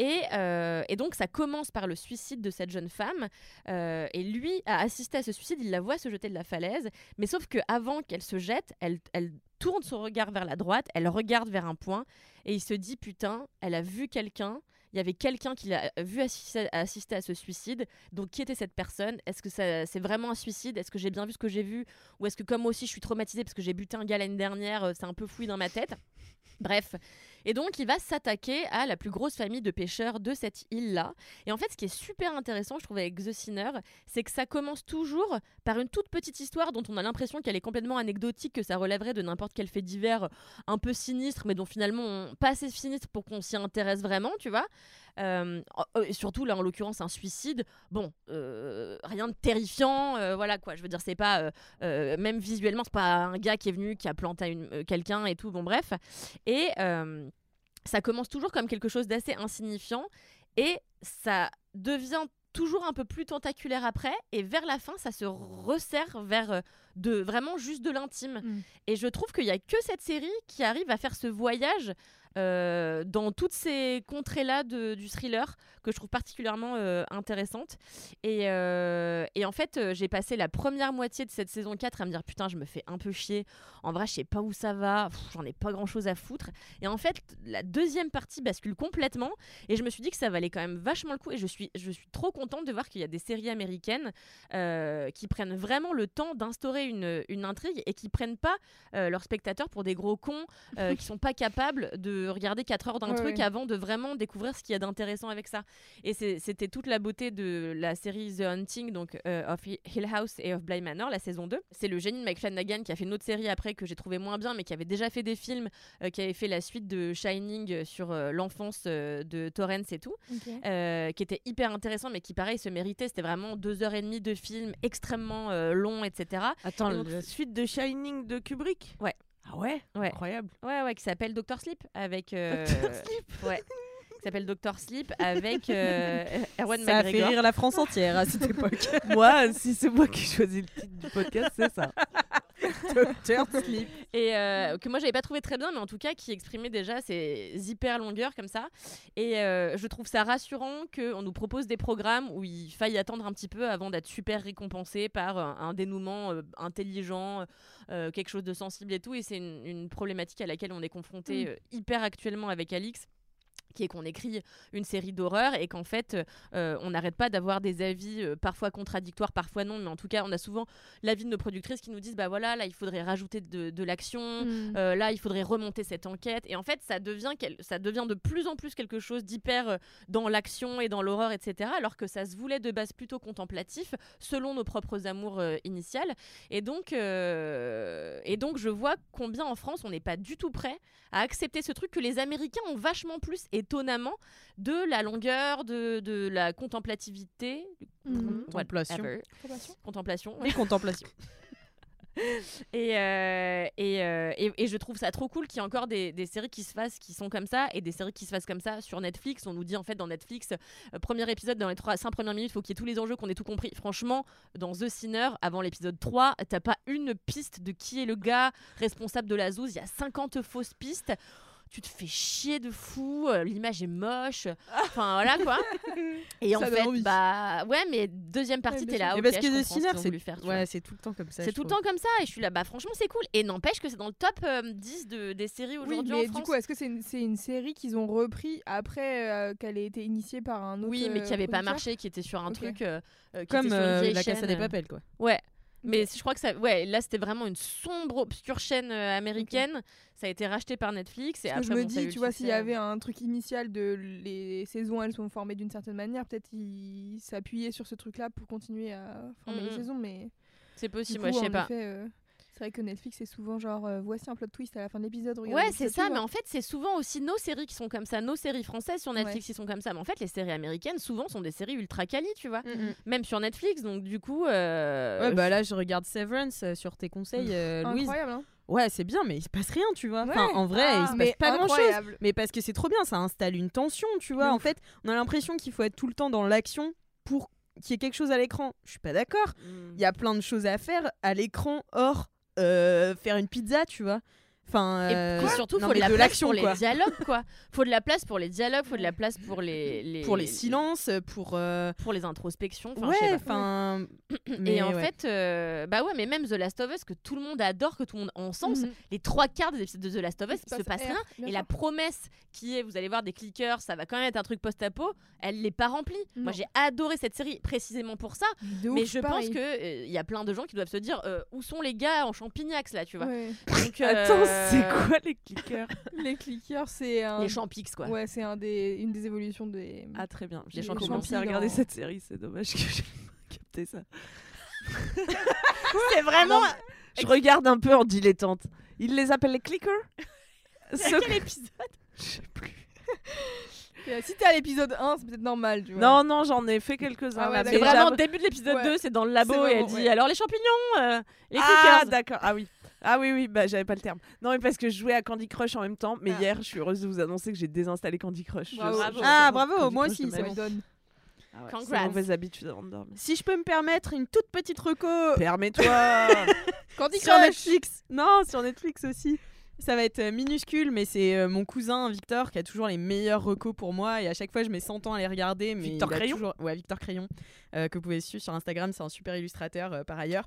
Speaker 6: Et, euh, et donc, ça commence par le suicide de cette jeune femme. Euh, et lui a assisté à ce suicide. Il la voit se jeter de la falaise. Mais sauf que avant qu'elle se jette, elle, elle tourne son regard vers la droite. Elle regarde vers un point. Et il se dit Putain, elle a vu quelqu'un. Il y avait quelqu'un qui l'a vu assister, à ce suicide. Donc, qui était cette personne? Est-ce que c'est vraiment un suicide? Est-ce que j'ai bien vu ce que j'ai vu? Ou est-ce que, comme moi aussi, je suis traumatisée parce que j'ai buté un gars l'année dernière euh, C'est un peu fouillé dans ma tête? Bref. Et donc, il va s'attaquer à la plus grosse famille de pêcheurs de cette île-là. Et en fait, ce qui est super intéressant, je trouve, avec The Sinner, c'est que ça commence toujours par une toute petite histoire dont on a l'impression qu'elle est complètement anecdotique, que ça relèverait de n'importe quel fait divers un peu sinistre, mais dont finalement, pas assez sinistre pour qu'on s'y intéresse vraiment, tu vois. Euh, et surtout, là, en l'occurrence, un suicide. Bon, euh, rien de terrifiant, euh, voilà quoi. Je veux dire, c'est pas. euh, euh, même visuellement, c'est pas un gars qui est venu, qui a planté euh, quelqu'un et tout. Bon, bref. Et euh, ça commence toujours comme quelque chose d'assez insignifiant. Et ça devient toujours un peu plus tentaculaire après. Et vers la fin, ça se resserre vers euh, de, vraiment juste de l'intime.
Speaker 1: Mm.
Speaker 6: Et je trouve qu'il y a que cette série qui arrive à faire ce voyage euh, dans toutes ces contrées-là du thriller que je trouve particulièrement euh, intéressante. Et, euh, et en fait, euh, j'ai passé la première moitié de cette saison 4 à me dire putain, je me fais un peu chier. En vrai, je sais pas où ça va. J'en ai pas grand-chose à foutre. Et en fait, la deuxième partie bascule complètement. Et je me suis dit que ça valait quand même vachement le coup. Et je suis, je suis trop contente de voir qu'il y a des séries américaines qui prennent vraiment le temps d'instaurer une, une intrigue et qui prennent pas leurs spectateurs pour des gros cons qui sont pas capables de regarder 4 heures d'un
Speaker 1: Ouais,
Speaker 6: truc
Speaker 1: ouais.
Speaker 6: avant de vraiment découvrir ce qu'il y a d'intéressant avec ça. Et c'était toute la beauté de la série The Hunting, donc euh, of Hi- Hill House et of Bly Manor, la saison 2. C'est le génie de Mike Flanagan qui a fait une autre série après que j'ai trouvé moins bien, mais qui avait déjà fait des films, euh, qui avait fait la suite de Shining euh, sur euh, l'enfance euh, de Torrance et tout, euh, qui était hyper intéressant, mais qui pareil se méritait. C'était vraiment deux heures et demie de film extrêmement euh, long, etc.
Speaker 3: Attends,
Speaker 6: Et donc-
Speaker 3: la suite de Shining de Kubrick?
Speaker 6: Ouais.
Speaker 3: Ah ouais,
Speaker 6: Ouais.
Speaker 3: Incroyable.
Speaker 6: Ouais, ouais, qui s'appelle Doctor Sleep avec. euh,
Speaker 3: Dr. Sleep
Speaker 6: Ouais. Qui s'appelle Doctor Sleep avec euh, Erwan
Speaker 2: Ça a fait
Speaker 6: McGregor.
Speaker 2: rire la France entière à cette époque.
Speaker 3: Moi, si c'est moi qui choisis le titre du podcast, c'est ça.
Speaker 2: Sleep.
Speaker 6: et euh, que moi j'avais pas trouvé très bien mais en tout cas qui exprimait déjà ces hyper longueurs comme ça et euh, je trouve ça rassurant qu'on nous propose des programmes où il faille attendre un petit peu avant d'être super récompensé par un, un dénouement euh, intelligent euh, quelque chose de sensible et tout et c'est une, une problématique à laquelle on est confronté
Speaker 1: Mm.
Speaker 6: euh, hyper actuellement avec Alix qui est qu'on écrit une série d'horreur et qu'en fait euh, on n'arrête pas d'avoir des avis euh, parfois contradictoires, parfois non, mais en tout cas on a souvent l'avis de nos productrices qui nous disent bah voilà là il faudrait rajouter de, de l'action,
Speaker 1: Mm.
Speaker 6: euh, là il faudrait remonter cette enquête et en fait ça devient, quel- ça devient de plus en plus quelque chose d'hyper dans l'action et dans l'horreur etc. alors que ça se voulait de base plutôt contemplatif selon nos propres amours initiales et donc, et donc je vois combien en France on n'est pas du tout prêt à accepter ce truc que les Américains ont vachement plus étonnamment de la longueur, de, de la contemplativité.
Speaker 1: Mhm.
Speaker 2: Contemplation.
Speaker 1: Contemplation.
Speaker 6: Contemplation.
Speaker 2: Les contemplations.
Speaker 6: Et, euh, et, euh, et, et je trouve ça trop cool qu'il y ait encore des, des séries qui se fassent qui sont comme ça et des séries qui se fassent comme ça sur Netflix. On nous dit en fait dans Netflix, euh, premier épisode, dans les 3, 5 premières minutes, il faut qu'il y ait tous les enjeux, qu'on ait tout compris. Franchement, dans The Sinner, avant l'épisode 3, t'as pas une piste de qui est le gars responsable de la zouze. Il y a 50 fausses pistes. Tu te fais chier de fou, euh, l'image est moche, enfin voilà quoi. Et en fait,
Speaker 1: envie.
Speaker 6: bah ouais, mais deuxième partie, t'es là,
Speaker 2: Mais
Speaker 6: ok,
Speaker 2: parce que Sinner, c'est ouais, c'est tout le temps comme ça.
Speaker 6: C'est tout le temps comme ça et je suis là, bah franchement c'est cool. Et n'empêche que c'est dans le top euh, 10 de, des séries
Speaker 1: Oui,
Speaker 6: aujourd'hui
Speaker 1: mais
Speaker 6: en France.
Speaker 1: du coup, est-ce que c'est une, une série qu'ils ont repris après euh, qu'elle ait été initiée par un autre
Speaker 6: oui, mais qui avait pas
Speaker 1: producteur
Speaker 6: marché, qui était sur un truc euh, euh, qui
Speaker 2: Comme
Speaker 6: était sur
Speaker 2: euh, la Casa des
Speaker 6: euh.
Speaker 2: Papel, quoi.
Speaker 6: Ouais. Mais je crois que ça, ouais, là c'était vraiment une sombre, obscure chaîne euh, américaine. Ça a été racheté par Netflix et
Speaker 1: Parce que
Speaker 6: après
Speaker 1: je me
Speaker 6: bon,
Speaker 1: dis, tu vois, s'il y avait un truc initial de les saisons, elles sont formées d'une certaine manière, peut-être ils s'appuyaient sur ce truc-là pour continuer à former
Speaker 6: Mm,
Speaker 1: les
Speaker 6: mm.
Speaker 1: saisons, mais
Speaker 6: c'est possible,
Speaker 1: coup,
Speaker 6: ouais, je sais pas.
Speaker 1: effet, euh, c'est vrai que Netflix c'est souvent genre euh, voici un plot twist à la fin de l'épisode.
Speaker 6: Ouais, c'est ça, mais en fait, c'est souvent aussi nos séries qui sont comme ça. Nos séries françaises sur Netflix qui sont comme ça. Mais en fait, les séries américaines, souvent, sont des séries ultra quali, tu vois. Même sur Netflix, donc du coup. euh,
Speaker 2: Ouais, bah là, je regarde Severance euh, sur tes conseils, euh, Louise.
Speaker 1: Incroyable, hein
Speaker 2: Ouais, c'est bien, mais il se passe rien, tu vois. Enfin, en vrai,
Speaker 1: Ah,
Speaker 2: il se passe
Speaker 1: mais
Speaker 2: pas grand chose. Mais parce que c'est trop bien, ça installe une tension, tu vois. En
Speaker 1: ouf.
Speaker 2: fait, on a l'impression qu'il faut être tout le temps dans l'action pour qu'il y ait quelque chose à l'écran. Je suis pas d'accord.
Speaker 6: Mm.
Speaker 2: Il y a plein de choses à faire à l'écran, hors euh, faire une pizza, tu vois. Enfin,
Speaker 6: Et
Speaker 2: euh,
Speaker 6: puis surtout,
Speaker 2: non,
Speaker 6: faut de la
Speaker 2: de
Speaker 6: place les
Speaker 2: quoi.
Speaker 6: dialogues, quoi. Faut de la place pour les dialogues, faut de la place pour les, les-
Speaker 2: Pour les silences, pour. euh,
Speaker 6: pour les introspections. enfin,
Speaker 2: Ouais.
Speaker 6: Et en
Speaker 2: ouais.
Speaker 6: fait, euh, bah ouais, mais même The Last of Us que tout le monde adore, que tout le monde en sens, les trois quarts des épisodes de The Last of Us, il se passe
Speaker 1: R,
Speaker 6: rien. Et
Speaker 1: sûr.
Speaker 6: la promesse qui est, vous allez voir des clickers, ça va quand même être un truc post-apo, elle n'est pas remplie. Moi, j'ai adoré cette série précisément pour ça.
Speaker 1: De
Speaker 6: mais
Speaker 1: ouf,
Speaker 6: je
Speaker 1: pareil.
Speaker 6: pense que il y a plein de gens qui doivent se dire euh, où sont les gars en champignax là, tu vois.
Speaker 1: Ouais.
Speaker 6: Donc,
Speaker 3: Attends,
Speaker 6: euh,
Speaker 3: c'est quoi les clickers
Speaker 1: Les clickers, c'est un.
Speaker 6: Les champix quoi.
Speaker 1: Ouais, c'est un des, une des évolutions des.
Speaker 3: Ah très bien.
Speaker 1: Les
Speaker 3: J'ai commencé à
Speaker 1: dans-
Speaker 3: regarder cette série, c'est dommage que j'ai pas capté ça.
Speaker 6: c'est vraiment.
Speaker 3: Je regarde un peu en dilettante. Ils les appellent les clickers Ce-
Speaker 6: Quel épisode
Speaker 3: Je sais plus.
Speaker 1: Euh, Si t'es à l'épisode 1, c'est peut-être normal, tu vois.
Speaker 3: Non, non, j'en ai fait quelques-uns.
Speaker 1: Ah ouais,
Speaker 3: mais
Speaker 6: vraiment
Speaker 3: j'avoue-
Speaker 6: début de l'épisode
Speaker 1: Ouais.
Speaker 6: 2, c'est dans le labo
Speaker 1: C'est
Speaker 6: et elle dit
Speaker 1: ouais.
Speaker 6: alors les champignons, euh, les
Speaker 3: Ah, d'accord. Ah oui. Ah oui, oui, bah j'avais pas le terme. Non, mais parce que je jouais à Candy Crush en même temps. Mais
Speaker 1: Ah.
Speaker 3: hier, je suis heureuse de vous annoncer que j'ai désinstallé Candy Crush. Je-
Speaker 1: Bravo.
Speaker 3: je-
Speaker 6: Bravo.
Speaker 3: je-
Speaker 2: Ah, bravo,
Speaker 3: Candy
Speaker 2: moi
Speaker 3: Crush
Speaker 2: aussi,
Speaker 3: de ma
Speaker 2: c'est
Speaker 3: vie.
Speaker 2: bon.
Speaker 1: donne.
Speaker 3: Ah ouais,
Speaker 6: Congrats.
Speaker 3: c'est une mauvaise habitude avant de dormir.
Speaker 2: Si je peux me permettre une toute petite reco
Speaker 3: Permets-toi
Speaker 1: Candy
Speaker 2: sur
Speaker 1: Crush
Speaker 2: Netflix. Non, sur Netflix aussi. Ça va être euh, minuscule, mais c'est euh, mon cousin Victor qui a toujours les meilleurs recos pour moi. Et à chaque fois, je mets 100 ans à les regarder. Mais
Speaker 3: Victor
Speaker 2: il a
Speaker 3: Crayon
Speaker 2: toujours- Ouais, Victor Crayon, euh, que vous pouvez suivre sur Instagram. C'est un super illustrateur euh, par ailleurs.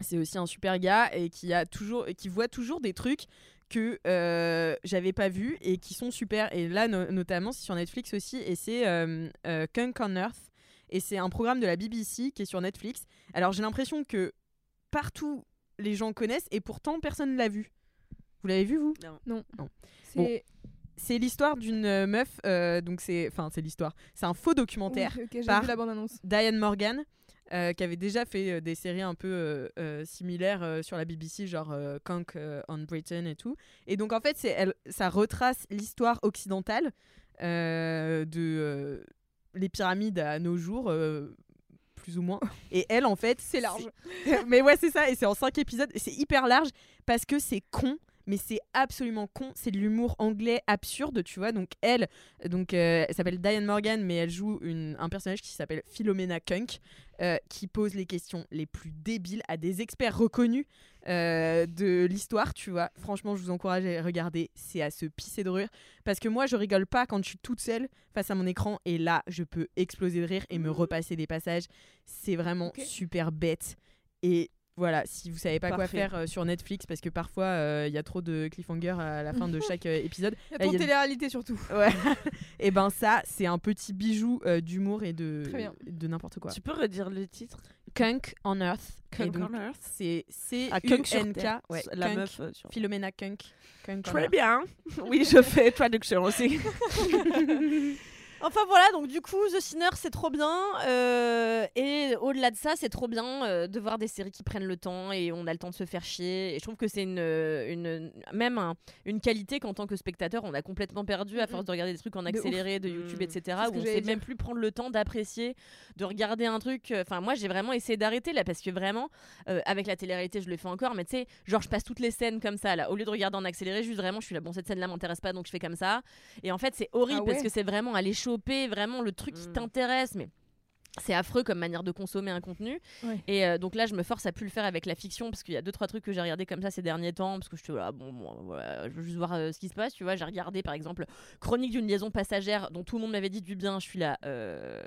Speaker 2: C'est aussi un super gars et qui, a toujours, qui voit toujours des trucs que euh, j'avais pas vus et qui sont super. Et là, no- notamment, c'est sur Netflix aussi. Et c'est euh, euh, Kunk on Earth. Et c'est un programme de la BBC qui est sur Netflix. Alors, j'ai l'impression que partout, les gens connaissent et pourtant, personne ne l'a vu. Vous l'avez vu, vous?
Speaker 1: Non.
Speaker 2: Non.
Speaker 1: C'est.
Speaker 2: C'est l'histoire d'une euh, meuf, euh, donc c'est, enfin c'est l'histoire. C'est un faux documentaire
Speaker 1: Oui, ok, j'ai
Speaker 2: par
Speaker 1: vu la bande-annonce.
Speaker 2: Diane Morgan, euh, qui avait déjà fait euh, des séries un peu euh, similaires sur la BBC, genre Conk euh, on Britain et tout. Et donc en fait, elle, ça retrace l'histoire occidentale de les pyramides à nos jours. plus ou moins. Et elle, en fait,
Speaker 1: C'est large.
Speaker 2: mais ouais, c'est ça. Et c'est en cinq épisodes. Et c'est hyper large parce que c'est con. Mais c'est absolument con. C'est de l'humour anglais absurde, tu vois. Donc elle, donc euh, elle s'appelle Diane Morgan, mais elle joue une- un personnage qui s'appelle Philomena Kunk, euh, qui pose les questions les plus débiles à des experts reconnus euh, de l'histoire, tu vois. Franchement, je vous encourage à regarder. C'est à se pisser de rire. Parce que moi, je rigole pas quand je suis toute seule face à mon écran. Et là, je peux exploser de rire et me repasser des passages. C'est vraiment super bête. Et voilà, si vous savez pas quoi faire euh, sur Netflix, parce que parfois euh, il y a trop de cliffhanger à la fin de chaque euh, épisode.
Speaker 1: Il y a trop de télé-réalité surtout.
Speaker 2: Ouais. et ben ça, c'est un petit bijou euh, d'humour et de, de n'importe quoi.
Speaker 3: Tu peux redire le titre?
Speaker 2: Kunk on Earth.
Speaker 3: Kunk
Speaker 2: donc,
Speaker 3: on Earth
Speaker 2: C'est C
Speaker 3: Ah,
Speaker 2: U
Speaker 3: Kunk sur
Speaker 2: N K. Ouais,
Speaker 3: La
Speaker 2: Kunk,
Speaker 3: meuf euh, sur-
Speaker 2: Philomena Kunk. Kunk
Speaker 3: Très bien. Oui, je fais traduction aussi.
Speaker 6: Enfin voilà, donc du coup, The Sinner, c'est trop bien. euh, et au-delà de ça, c'est trop bien euh, de voir des séries qui prennent le temps et on a le temps de se faire chier. Et je trouve que c'est une, une, même un- une qualité qu'en tant que spectateur, on a complètement perdu à force de regarder des trucs en accéléré, de, YouTube,
Speaker 3: Mm.
Speaker 6: etc. Où on sait
Speaker 1: dire.
Speaker 6: même plus prendre le temps d'apprécier, de regarder un truc. euh, Enfin, moi, j'ai vraiment essayé d'arrêter là parce que vraiment, euh, avec la télé-réalité, je le fais encore. Mais tu sais, genre, je passe toutes les scènes comme ça là. Au lieu de regarder en accéléré, juste vraiment, je suis là, bon, cette scène-là m'intéresse pas, donc je fais comme ça. Et en fait, c'est horrible
Speaker 1: Ah
Speaker 6: parce que c'est vraiment aller choper vraiment le truc qui
Speaker 3: Mm.
Speaker 6: t'intéresse, mais c'est affreux comme manière de consommer un contenu.
Speaker 1: Ouais.
Speaker 6: Et euh, donc là, je me force à plus le faire avec la fiction parce qu'il y a deux trois trucs que j'ai regardé comme ça ces derniers temps parce que je te là, bon, bon, voilà, je veux juste voir euh, ce qui se passe. Tu vois, j'ai regardé par exemple Chronique d'une liaison passagère dont tout le monde m'avait dit du bien. Je suis là. euh,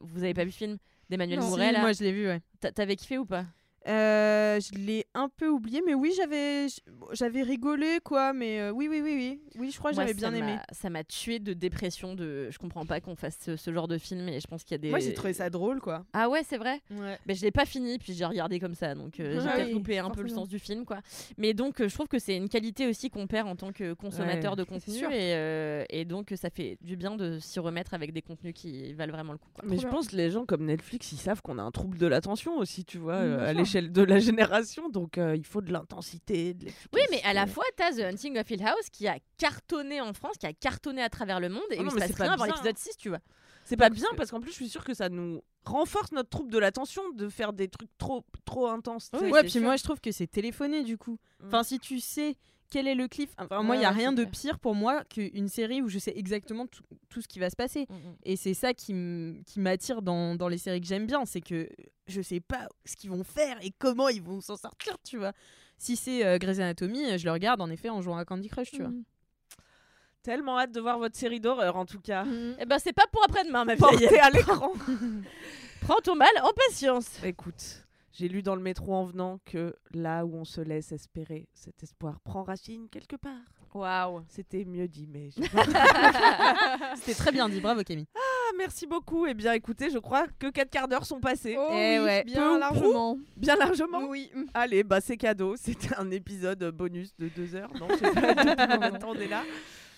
Speaker 6: vous avez pas vu le film d'Emmanuel
Speaker 2: Si,
Speaker 6: Mouret là
Speaker 2: moi je l'ai vu, ouais.
Speaker 6: T'a- T'avais kiffé ou pas?
Speaker 2: Euh, je l'ai un peu oublié, mais oui, j'avais j'avais rigolé, quoi. Mais euh, oui, oui, oui, oui. Oui, je crois que j'avais bien aimé.
Speaker 6: Ça m'a tué de dépression. De, je comprends pas qu'on fasse ce, ce genre de film et je pense qu'il y a des.
Speaker 2: Moi, j'ai trouvé ça drôle, quoi.
Speaker 6: Ah ouais, c'est vrai?
Speaker 2: Ouais.
Speaker 6: Ben, je l'ai pas fini, puis j'ai regardé comme ça, donc euh, j'ai
Speaker 2: Ah oui,
Speaker 6: loupé un peu le sens du film, quoi. Mais donc, euh, je trouve que c'est une qualité aussi qu'on perd en tant que consommateur
Speaker 3: Ouais,
Speaker 6: de contenu, et, euh, et donc ça fait du bien de s'y remettre avec des contenus qui valent vraiment le coup. quoi.
Speaker 3: Mais je
Speaker 1: bien.
Speaker 3: pense que les gens comme Netflix, ils savent qu'on a un trouble de l'attention aussi, tu vois,
Speaker 1: Mm,
Speaker 3: euh,
Speaker 1: bien
Speaker 3: à de la génération. Donc euh, il faut de l'intensité, de
Speaker 6: Oui, mais à la fois, t'as The Hunting of Hill House qui a cartonné en France, qui a cartonné à travers le monde, et
Speaker 3: Ah non,
Speaker 6: il se passe
Speaker 3: c'est pas
Speaker 6: rien avant
Speaker 3: bien.
Speaker 6: l'épisode 6, tu vois.
Speaker 3: C'est pas bien
Speaker 6: c'est-
Speaker 3: parce qu'en plus, je suis sûre que ça nous renforce notre trouble de l'attention de faire des trucs trop, trop intenses.
Speaker 2: ouais, puis moi, je trouve que c'est téléphoné, du coup.
Speaker 3: Mm.
Speaker 2: Enfin, si tu sais quel est le cliff. Enfin, moi, il
Speaker 6: Ouais,
Speaker 2: y a
Speaker 6: ouais,
Speaker 2: rien de
Speaker 6: clair.
Speaker 2: pire pour moi qu'une série où je sais exactement tout, tout ce qui va se passer. Et c'est ça qui m'attire dans, dans les séries que j'aime bien, c'est que je sais pas ce qu'ils vont faire et comment ils vont s'en sortir, tu vois. Si c'est euh, Grey's Anatomy, je le regarde en effet en jouant à Candy Crush, tu vois.
Speaker 3: Tellement hâte de voir votre série d'horreur en tout cas.
Speaker 6: Eh ben, c'est pas pour après-demain, ma vieille.
Speaker 3: Portée à l'écran.
Speaker 6: Prends ton mal en patience.
Speaker 3: Écoute, j'ai lu dans le métro en venant que là où on se laisse espérer, cet espoir prend racine quelque part.
Speaker 6: Waouh.
Speaker 3: C'était mieux dit, mais
Speaker 2: C'était très bien dit, bravo Camille.
Speaker 3: Ah, merci beaucoup. Eh bien, écoutez, je crois que quatre quarts d'heure sont passés.
Speaker 1: Oh
Speaker 2: Eh
Speaker 1: oui,
Speaker 2: ouais.
Speaker 3: Peu
Speaker 1: bien
Speaker 3: ou
Speaker 1: largement.
Speaker 3: Bien largement.
Speaker 1: Oui.
Speaker 3: Allez, bah c'est cadeau. C'était un épisode bonus de deux heures. Non, je sais pas est là.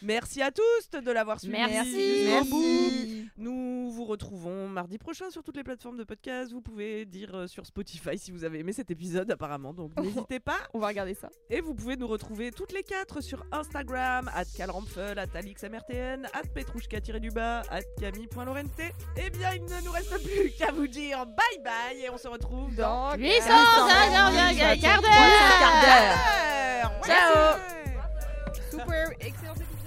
Speaker 3: Merci à tous de l'avoir suivi.
Speaker 6: Merci.
Speaker 1: Merci.
Speaker 3: Nous vous retrouvons mardi prochain sur toutes les plateformes de podcast. Vous pouvez dire euh, sur Spotify si vous avez aimé cet épisode apparemment. Donc n'hésitez pas.
Speaker 1: On va regarder ça.
Speaker 3: Et vous pouvez nous retrouver toutes les quatre sur Instagram, at calrampfel, at alixmrtn, at petrouchka-du-bas, at camille.lorente. Eh bien, il ne nous reste plus qu'à vous dire bye bye et on se retrouve dans
Speaker 6: 800
Speaker 1: quart
Speaker 6: quart
Speaker 3: d'heure.
Speaker 6: Ciao.
Speaker 1: Super, excellent épisode.